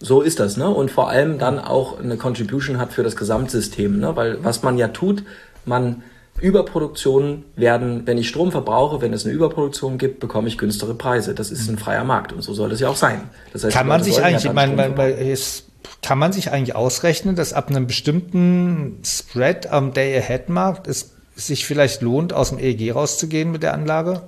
So ist das, ne? Und vor allem dann auch eine Contribution hat für das Gesamtsystem, ne? Weil was man ja tut, man Überproduktionen werden, wenn ich Strom verbrauche, wenn es eine Überproduktion gibt, bekomme ich günstere Preise. Das ist ein freier Markt und so soll das ja auch sein. Das heißt, kann man sich eigentlich, ich meine, man, man, ist, kann man sich eigentlich ausrechnen, dass ab einem bestimmten Spread am Day-Ahead-Markt es sich vielleicht lohnt, aus dem EEG rauszugehen mit der Anlage?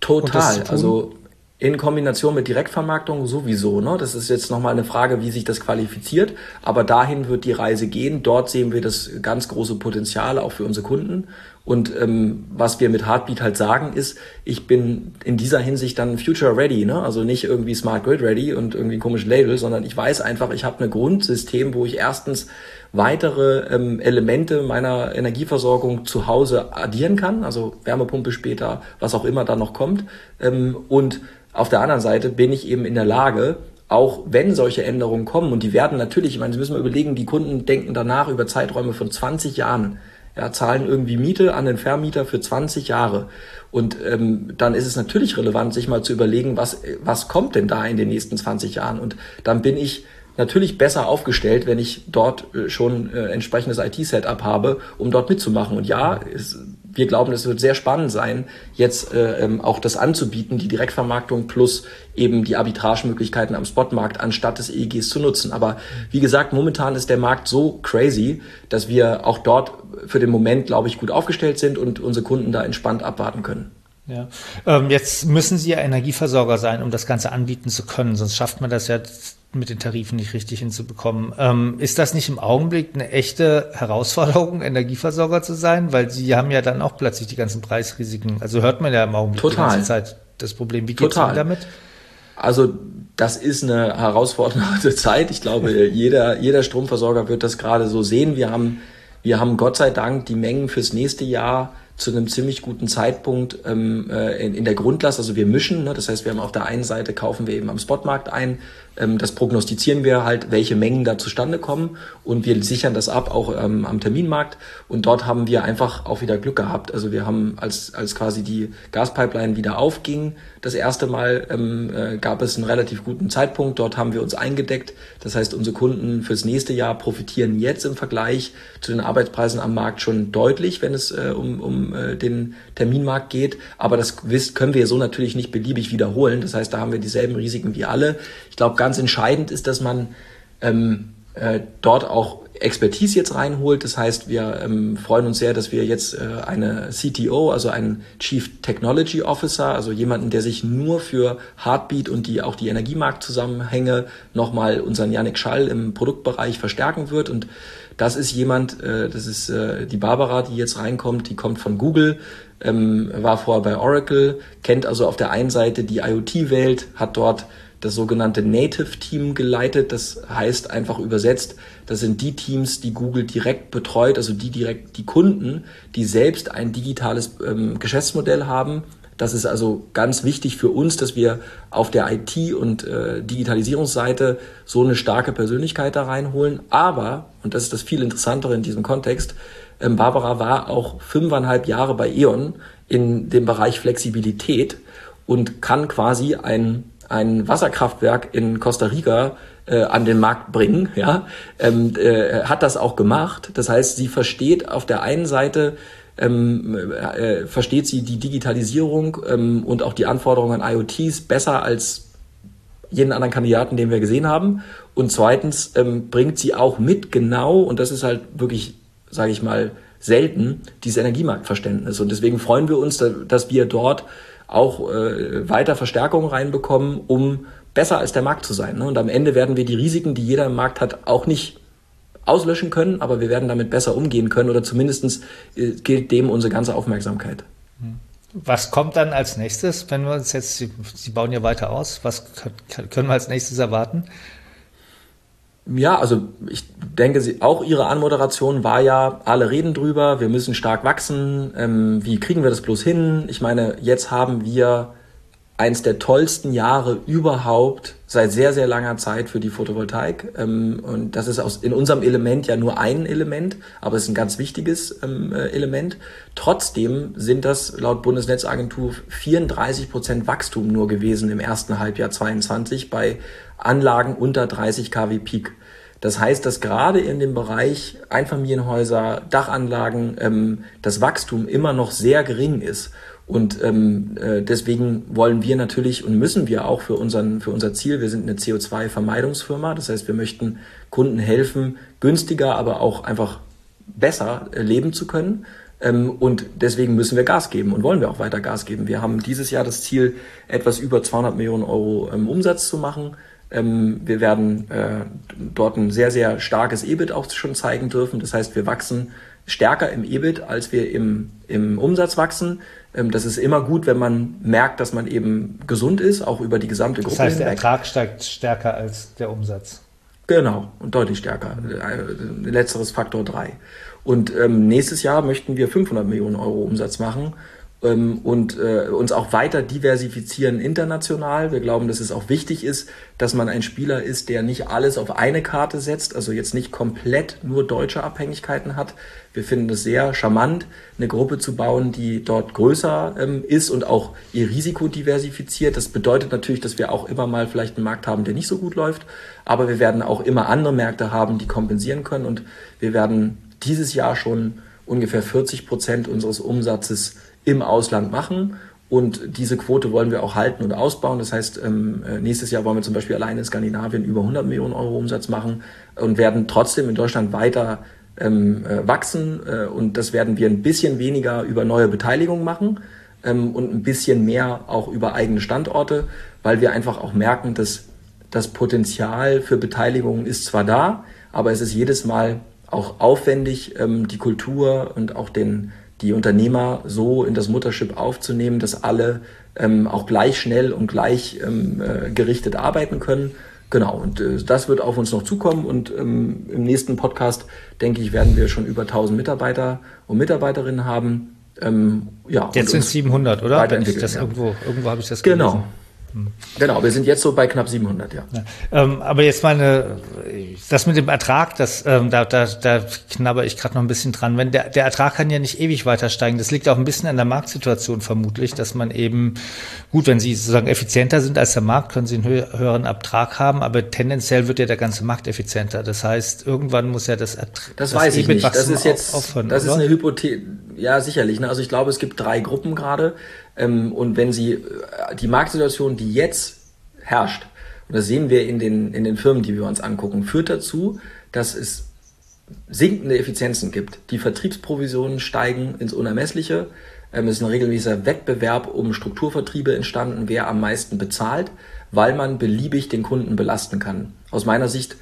Total. Also in Kombination mit Direktvermarktung sowieso. Ne? Das ist jetzt nochmal eine Frage, wie sich das qualifiziert. Aber dahin wird die Reise gehen. Dort sehen wir das ganz große Potenzial auch für unsere Kunden. Und ähm, was wir mit Heartbeat halt sagen, ist, ich bin in dieser Hinsicht dann future ready, ne? Also nicht irgendwie Smart Grid ready und irgendwie ein komisches Label, sondern ich weiß einfach, ich habe ein Grundsystem, wo ich erstens weitere ähm, Elemente meiner Energieversorgung zu Hause addieren kann, also Wärmepumpe später, was auch immer da noch kommt. Ähm, und auf der anderen Seite bin ich eben in der Lage, auch wenn solche Änderungen kommen, und die werden natürlich, ich meine, Sie müssen mal überlegen, die Kunden denken danach über Zeiträume von 20 Jahren, ja, zahlen irgendwie Miete an den Vermieter für 20 Jahre. Und ähm, dann ist es natürlich relevant, sich mal zu überlegen, was, was kommt denn da in den nächsten 20 Jahren? Und dann bin ich natürlich besser aufgestellt, wenn ich dort äh, schon äh, entsprechendes IT-Setup habe, um dort mitzumachen. Und ja, es, wir glauben, es wird sehr spannend sein, jetzt äh, ähm, auch das anzubieten, die Direktvermarktung plus eben die Arbitragemöglichkeiten am Spotmarkt anstatt des EEGs zu nutzen. Aber wie gesagt, momentan ist der Markt so crazy, dass wir auch dort für den Moment, glaube ich, gut aufgestellt sind und unsere Kunden da entspannt abwarten können. Ja. Ähm, jetzt müssen Sie ja Energieversorger sein, um das Ganze anbieten zu können, sonst schafft man das ja mit den Tarifen nicht richtig hinzubekommen. Ähm, ist das nicht im Augenblick eine echte Herausforderung, *laughs* Energieversorger zu sein? Weil Sie haben ja dann auch plötzlich die ganzen Preisrisiken. Also hört man ja im Augenblick Total. die ganze Zeit das Problem. Wie geht es Ihnen damit? Also das ist eine herausfordernde *laughs* Zeit. Ich glaube, jeder, jeder Stromversorger wird das gerade so sehen. Wir haben, wir haben Gott sei Dank die Mengen fürs nächste Jahr zu einem ziemlich guten Zeitpunkt ähm, äh, in, in der Grundlast. Also wir mischen, ne? das heißt, wir haben auf der einen Seite kaufen wir eben am Spotmarkt ein, ähm, das prognostizieren wir halt, welche Mengen da zustande kommen und wir sichern das ab auch ähm, am Terminmarkt und dort haben wir einfach auch wieder Glück gehabt. Also wir haben als als quasi die Gaspipeline wieder aufging, das erste Mal ähm, äh, gab es einen relativ guten Zeitpunkt. Dort haben wir uns eingedeckt. Das heißt, unsere Kunden fürs nächste Jahr profitieren jetzt im Vergleich zu den Arbeitspreisen am Markt schon deutlich, wenn es äh, um, um äh, den Terminmarkt geht. Aber das können wir so natürlich nicht beliebig wiederholen. Das heißt, da haben wir dieselben Risiken wie alle. Ich glaube, ganz entscheidend ist, dass man ähm, äh, dort auch Expertise jetzt reinholt. Das heißt, wir ähm, freuen uns sehr, dass wir jetzt äh, eine CTO, also einen Chief Technology Officer, also jemanden, der sich nur für Heartbeat und die auch die Energiemarktzusammenhänge nochmal unseren Yannick Schall im Produktbereich verstärken wird. Und das ist jemand, äh, das ist äh, die Barbara, die jetzt reinkommt, die kommt von Google, ähm, war vorher bei Oracle, kennt also auf der einen Seite die IoT-Welt, hat dort das sogenannte Native Team geleitet. Das heißt einfach übersetzt, das sind die Teams, die Google direkt betreut, also die direkt die Kunden, die selbst ein digitales ähm, Geschäftsmodell haben. Das ist also ganz wichtig für uns, dass wir auf der IT- und äh, Digitalisierungsseite so eine starke Persönlichkeit da reinholen. Aber, und das ist das viel Interessantere in diesem Kontext, ähm, Barbara war auch fünfeinhalb Jahre bei E.ON in dem Bereich Flexibilität und kann quasi ein ein Wasserkraftwerk in Costa Rica äh, an den Markt bringen, ja, ähm, äh, hat das auch gemacht. Das heißt, sie versteht auf der einen Seite ähm, äh, versteht sie die Digitalisierung ähm, und auch die Anforderungen an IoTs besser als jeden anderen Kandidaten, den wir gesehen haben. Und zweitens ähm, bringt sie auch mit genau, und das ist halt wirklich, sage ich mal, selten, dieses Energiemarktverständnis. Und deswegen freuen wir uns, dass wir dort auch äh, weiter Verstärkung reinbekommen, um besser als der Markt zu sein. Ne? Und am Ende werden wir die Risiken, die jeder im Markt hat, auch nicht auslöschen können, aber wir werden damit besser umgehen können oder zumindest äh, gilt dem unsere ganze Aufmerksamkeit. Was kommt dann als nächstes, wenn wir uns jetzt, Sie, Sie bauen ja weiter aus, was können wir als nächstes erwarten? Ja, also ich denke, sie, auch Ihre Anmoderation war ja, alle reden drüber, wir müssen stark wachsen, ähm, wie kriegen wir das bloß hin? Ich meine, jetzt haben wir eins der tollsten Jahre überhaupt seit sehr, sehr langer Zeit für die Photovoltaik. Ähm, und das ist aus, in unserem Element ja nur ein Element, aber es ist ein ganz wichtiges ähm, äh, Element. Trotzdem sind das laut Bundesnetzagentur 34 Prozent Wachstum nur gewesen im ersten Halbjahr 22 bei Anlagen unter 30 kW Peak. Das heißt, dass gerade in dem Bereich Einfamilienhäuser, Dachanlagen ähm, das Wachstum immer noch sehr gering ist. Und ähm, äh, deswegen wollen wir natürlich und müssen wir auch für, unseren, für unser Ziel, wir sind eine CO2-Vermeidungsfirma, das heißt, wir möchten Kunden helfen, günstiger, aber auch einfach besser äh, leben zu können. Ähm, und deswegen müssen wir Gas geben und wollen wir auch weiter Gas geben. Wir haben dieses Jahr das Ziel, etwas über 200 Millionen Euro ähm, Umsatz zu machen. Ähm, wir werden äh, dort ein sehr, sehr starkes EBIT auch schon zeigen dürfen. Das heißt, wir wachsen stärker im EBIT, als wir im, im Umsatz wachsen. Ähm, das ist immer gut, wenn man merkt, dass man eben gesund ist, auch über die gesamte Gruppe. Das heißt, der Ertrag steigt stärker als der Umsatz. Genau, und deutlich stärker. Äh, letzteres Faktor 3. Und ähm, nächstes Jahr möchten wir 500 Millionen Euro Umsatz machen und äh, uns auch weiter diversifizieren international. Wir glauben, dass es auch wichtig ist, dass man ein Spieler ist, der nicht alles auf eine Karte setzt, also jetzt nicht komplett nur deutsche Abhängigkeiten hat. Wir finden es sehr charmant, eine Gruppe zu bauen, die dort größer ähm, ist und auch ihr Risiko diversifiziert. Das bedeutet natürlich, dass wir auch immer mal vielleicht einen Markt haben, der nicht so gut läuft, aber wir werden auch immer andere Märkte haben, die kompensieren können und wir werden dieses Jahr schon ungefähr 40 Prozent unseres Umsatzes im Ausland machen. Und diese Quote wollen wir auch halten und ausbauen. Das heißt, ähm, äh, nächstes Jahr wollen wir zum Beispiel allein in Skandinavien über 100 Millionen Euro Umsatz machen und werden trotzdem in Deutschland weiter ähm, äh, wachsen. Äh, und das werden wir ein bisschen weniger über neue Beteiligung machen ähm, und ein bisschen mehr auch über eigene Standorte, weil wir einfach auch merken, dass das Potenzial für Beteiligung ist zwar da, aber es ist jedes Mal auch aufwendig, die Kultur und auch den die Unternehmer so in das Muttership aufzunehmen, dass alle ähm, auch gleich schnell und gleich ähm, äh, gerichtet arbeiten können. Genau, und äh, das wird auf uns noch zukommen und ähm, im nächsten Podcast, denke ich, werden wir schon über 1000 Mitarbeiter und Mitarbeiterinnen haben. Ähm, ja, Jetzt sind es 700, oder? Wenn ich das ja. irgendwo, irgendwo habe ich das genau. gelesen. Genau. Genau, wir sind jetzt so bei knapp 700, ja. ja ähm, aber jetzt meine, das mit dem Ertrag, das, ähm, da, da, da knabber ich gerade noch ein bisschen dran. Wenn der, der Ertrag kann ja nicht ewig weiter steigen. Das liegt auch ein bisschen an der Marktsituation vermutlich, dass man eben, gut, wenn Sie sozusagen effizienter sind als der Markt, können Sie einen höheren Ertrag haben, aber tendenziell wird ja der ganze Markt effizienter. Das heißt, irgendwann muss ja das Ertrag. Das, das weiß ich nicht. Das ist jetzt, aufhören, das oder? ist eine Hypothese. Ja, sicherlich. Ne? Also ich glaube, es gibt drei Gruppen gerade. Ähm, und wenn Sie äh, die Marktsituation, die jetzt herrscht, und das sehen wir in den, in den Firmen, die wir uns angucken, führt dazu, dass es sinkende Effizienzen gibt. Die Vertriebsprovisionen steigen ins Unermessliche. Ähm, es ist ein regelmäßiger Wettbewerb um Strukturvertriebe entstanden, wer am meisten bezahlt, weil man beliebig den Kunden belasten kann. Aus meiner Sicht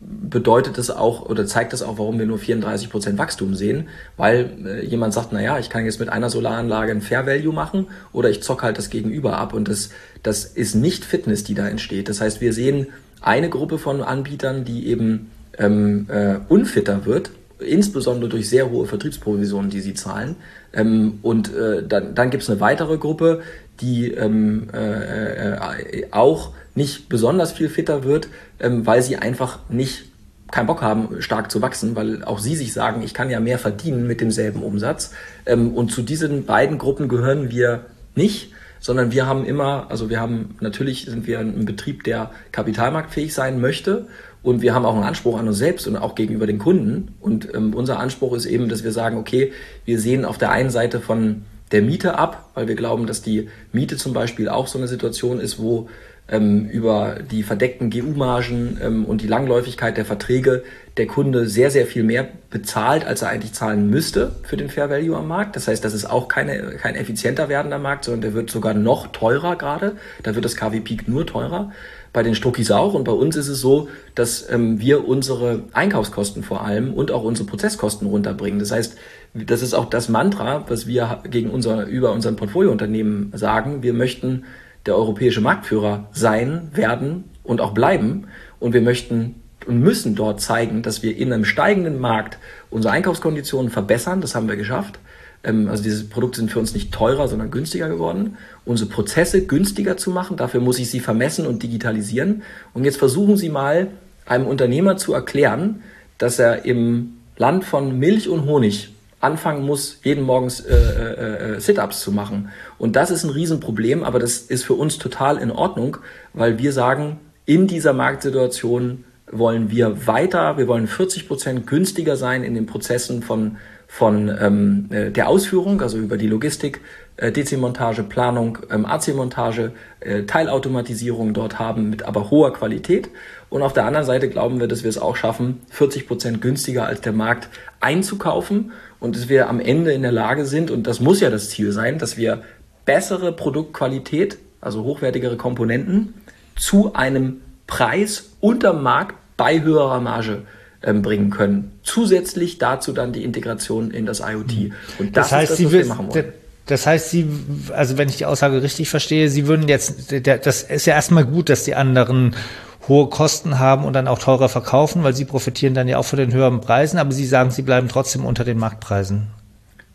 bedeutet es auch oder zeigt es auch, warum wir nur 34 Prozent Wachstum sehen, weil äh, jemand sagt, na ja, ich kann jetzt mit einer Solaranlage ein Fair Value machen oder ich zock halt das Gegenüber ab und das, das ist nicht Fitness, die da entsteht. Das heißt, wir sehen eine Gruppe von Anbietern, die eben ähm, äh, unfitter wird, insbesondere durch sehr hohe Vertriebsprovisionen, die sie zahlen. Ähm, und äh, dann, dann gibt es eine weitere Gruppe, die ähm, äh, äh, auch nicht besonders viel fitter wird, ähm, weil sie einfach nicht keinen Bock haben, stark zu wachsen, weil auch sie sich sagen, ich kann ja mehr verdienen mit demselben Umsatz. Ähm, und zu diesen beiden Gruppen gehören wir nicht, sondern wir haben immer, also wir haben, natürlich sind wir ein Betrieb, der kapitalmarktfähig sein möchte und wir haben auch einen Anspruch an uns selbst und auch gegenüber den Kunden. Und ähm, unser Anspruch ist eben, dass wir sagen, okay, wir sehen auf der einen Seite von der Miete ab, weil wir glauben, dass die Miete zum Beispiel auch so eine Situation ist, wo ähm, über die verdeckten GU-Margen ähm, und die Langläufigkeit der Verträge der Kunde sehr, sehr viel mehr bezahlt, als er eigentlich zahlen müsste für den Fair Value am Markt. Das heißt, das ist auch keine, kein effizienter werdender Markt, sondern der wird sogar noch teurer gerade. Da wird das KW Peak nur teurer. Bei den Struckis auch. Und bei uns ist es so, dass ähm, wir unsere Einkaufskosten vor allem und auch unsere Prozesskosten runterbringen. Das heißt, das ist auch das Mantra, was wir gegen unser, über unseren Portfoliounternehmen sagen. Wir möchten der europäische Marktführer sein, werden und auch bleiben. Und wir möchten und müssen dort zeigen, dass wir in einem steigenden Markt unsere Einkaufskonditionen verbessern. Das haben wir geschafft. Ähm, also diese Produkte sind für uns nicht teurer, sondern günstiger geworden. Unsere Prozesse günstiger zu machen, dafür muss ich sie vermessen und digitalisieren. Und jetzt versuchen Sie mal einem Unternehmer zu erklären, dass er im Land von Milch und Honig anfangen muss, jeden Morgens äh, äh, äh, Sit-ups zu machen. Und das ist ein Riesenproblem, aber das ist für uns total in Ordnung, weil wir sagen, in dieser Marktsituation wollen wir weiter, wir wollen 40 Prozent günstiger sein in den Prozessen von, von ähm, äh, der Ausführung, also über die Logistik, äh, DC-Montage, Planung, ähm, AC-Montage, äh, Teilautomatisierung dort haben mit aber hoher Qualität. Und auf der anderen Seite glauben wir, dass wir es auch schaffen, 40 Prozent günstiger als der Markt einzukaufen und dass wir am Ende in der Lage sind, und das muss ja das Ziel sein, dass wir bessere Produktqualität, also hochwertigere Komponenten, zu einem Preis unter Markt bei höherer Marge ähm, bringen können. Zusätzlich dazu dann die Integration in das IoT. Und das, das heißt, ist das, was wir machen wollen. Das heißt, Sie, also wenn ich die Aussage richtig verstehe, Sie würden jetzt, das ist ja erstmal gut, dass die anderen hohe Kosten haben und dann auch teurer verkaufen, weil sie profitieren dann ja auch von den höheren Preisen, aber sie sagen, sie bleiben trotzdem unter den Marktpreisen.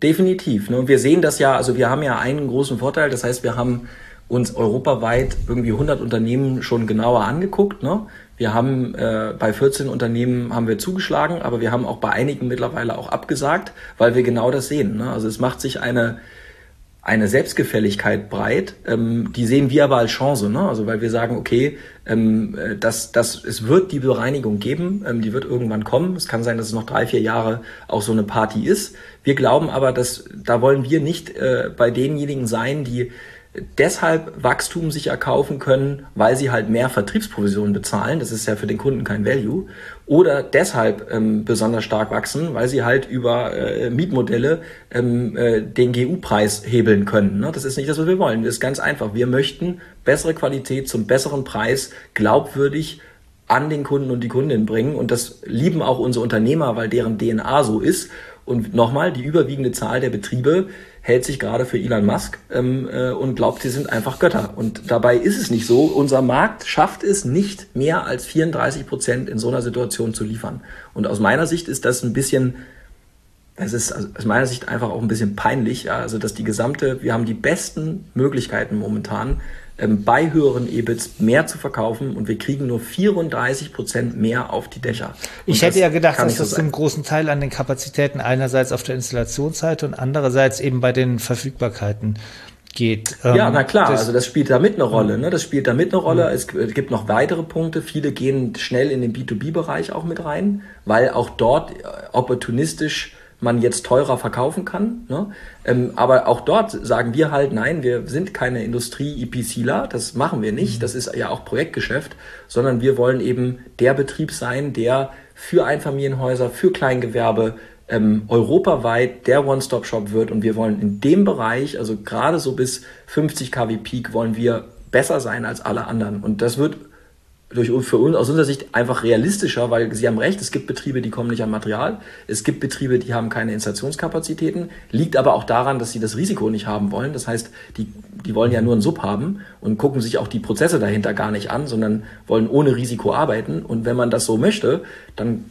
Definitiv. Ne? Und wir sehen das ja, also wir haben ja einen großen Vorteil, das heißt, wir haben uns europaweit irgendwie 100 Unternehmen schon genauer angeguckt. Ne? Wir haben äh, bei 14 Unternehmen haben wir zugeschlagen, aber wir haben auch bei einigen mittlerweile auch abgesagt, weil wir genau das sehen. Ne? Also es macht sich eine eine Selbstgefälligkeit breit. Ähm, die sehen wir aber als Chance, ne? Also weil wir sagen, okay, ähm, äh, das, das, es wird die Bereinigung geben, ähm, die wird irgendwann kommen. Es kann sein, dass es noch drei, vier Jahre auch so eine Party ist. Wir glauben aber, dass da wollen wir nicht äh, bei denjenigen sein, die deshalb Wachstum sich erkaufen können, weil sie halt mehr Vertriebsprovisionen bezahlen. Das ist ja für den Kunden kein Value. Oder deshalb ähm, besonders stark wachsen, weil sie halt über äh, Mietmodelle ähm, äh, den GU-Preis hebeln können. Ne? Das ist nicht das, was wir wollen. Das ist ganz einfach. Wir möchten bessere Qualität zum besseren Preis glaubwürdig an den Kunden und die Kundin bringen. Und das lieben auch unsere Unternehmer, weil deren DNA so ist. Und nochmal, die überwiegende Zahl der Betriebe hält sich gerade für Elon Musk ähm, äh, und glaubt, sie sind einfach Götter. Und dabei ist es nicht so. Unser Markt schafft es nicht mehr als 34 Prozent in so einer Situation zu liefern. Und aus meiner Sicht ist das ein bisschen es ist aus meiner Sicht einfach auch ein bisschen peinlich, ja, also dass die gesamte, wir haben die besten Möglichkeiten momentan, ähm, bei höheren EBITs mehr zu verkaufen und wir kriegen nur 34 Prozent mehr auf die Dächer. Und ich hätte ja gedacht, dass das zum großen Teil an den Kapazitäten einerseits auf der Installationsseite und andererseits eben bei den Verfügbarkeiten geht. ja, ähm, na klar, das, also das spielt da mit eine Rolle. Ne? Das spielt da mit eine Rolle. Es gibt noch weitere Punkte. Viele gehen schnell in den B2B-Bereich auch mit rein, weil auch dort äh, opportunistisch man jetzt teurer verkaufen kann. Ne? Ähm, aber auch dort sagen wir halt, nein, wir sind keine Industrie-EPCler, das machen wir nicht, mhm. das ist ja auch Projektgeschäft, sondern wir wollen eben der Betrieb sein, der für Einfamilienhäuser, für Kleingewerbe ähm, europaweit der One-Stop-Shop wird und wir wollen in dem Bereich, also gerade so bis 50 kW Peak, wollen wir besser sein als alle anderen. Und das wird durch, für uns aus unserer Sicht einfach realistischer, weil Sie haben recht, es gibt Betriebe, die kommen nicht an Material, es gibt Betriebe, die haben keine Installationskapazitäten, liegt aber auch daran, dass sie das Risiko nicht haben wollen. Das heißt, die, die wollen ja nur einen Sub haben und gucken sich auch die Prozesse dahinter gar nicht an, sondern wollen ohne Risiko arbeiten. Und wenn man das so möchte, dann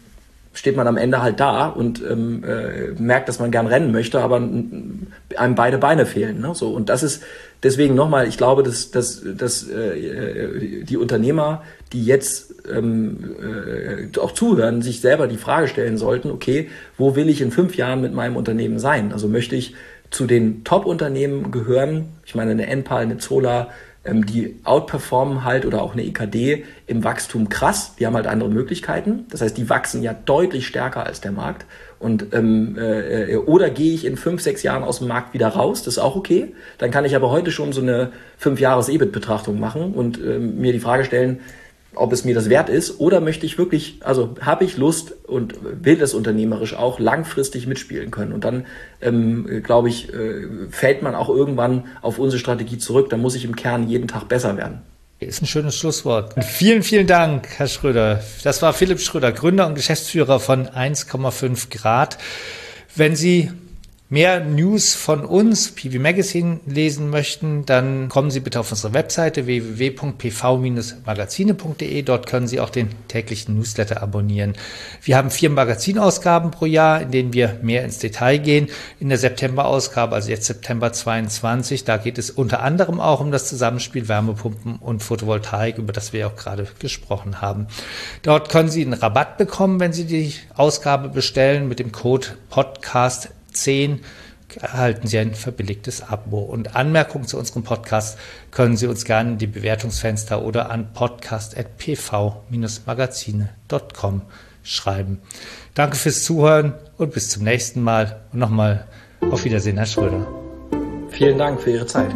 steht man am Ende halt da und ähm, äh, merkt, dass man gern rennen möchte, aber einem beide Beine fehlen. Ne? So und das ist deswegen nochmal. Ich glaube, dass, dass, dass äh, die Unternehmer, die jetzt ähm, äh, auch zuhören, sich selber die Frage stellen sollten: Okay, wo will ich in fünf Jahren mit meinem Unternehmen sein? Also möchte ich zu den Top-Unternehmen gehören? Ich meine, eine Enpal, eine Zola, ähm, die outperformen halt oder auch eine EKD im Wachstum krass. Die haben halt andere Möglichkeiten. Das heißt, die wachsen ja deutlich stärker als der Markt. Und ähm, äh, oder gehe ich in fünf, sechs Jahren aus dem Markt wieder raus, das ist auch okay. Dann kann ich aber heute schon so eine fünf Jahres EBIT-Betrachtung machen und ähm, mir die Frage stellen, ob es mir das wert ist oder möchte ich wirklich, also habe ich Lust und will das unternehmerisch auch langfristig mitspielen können. Und dann, ähm, glaube ich, äh, fällt man auch irgendwann auf unsere Strategie zurück. Dann muss ich im Kern jeden Tag besser werden. Ist ein schönes Schlusswort. Vielen, vielen Dank, Herr Schröder. Das war Philipp Schröder, Gründer und Geschäftsführer von 1,5 Grad. Wenn Sie mehr News von uns, PV Magazine, lesen möchten, dann kommen Sie bitte auf unsere Webseite www.pv-magazine.de. Dort können Sie auch den täglichen Newsletter abonnieren. Wir haben vier Magazinausgaben pro Jahr, in denen wir mehr ins Detail gehen. In der September-Ausgabe, also jetzt September 22, da geht es unter anderem auch um das Zusammenspiel Wärmepumpen und Photovoltaik, über das wir auch gerade gesprochen haben. Dort können Sie einen Rabatt bekommen, wenn Sie die Ausgabe bestellen mit dem Code Podcast 10 erhalten Sie ein verbilligtes Abo. Und Anmerkungen zu unserem Podcast können Sie uns gerne in die Bewertungsfenster oder an podcast.pv-magazine.com schreiben. Danke fürs Zuhören und bis zum nächsten Mal. Und nochmal auf Wiedersehen, Herr Schröder. Vielen Dank für Ihre Zeit.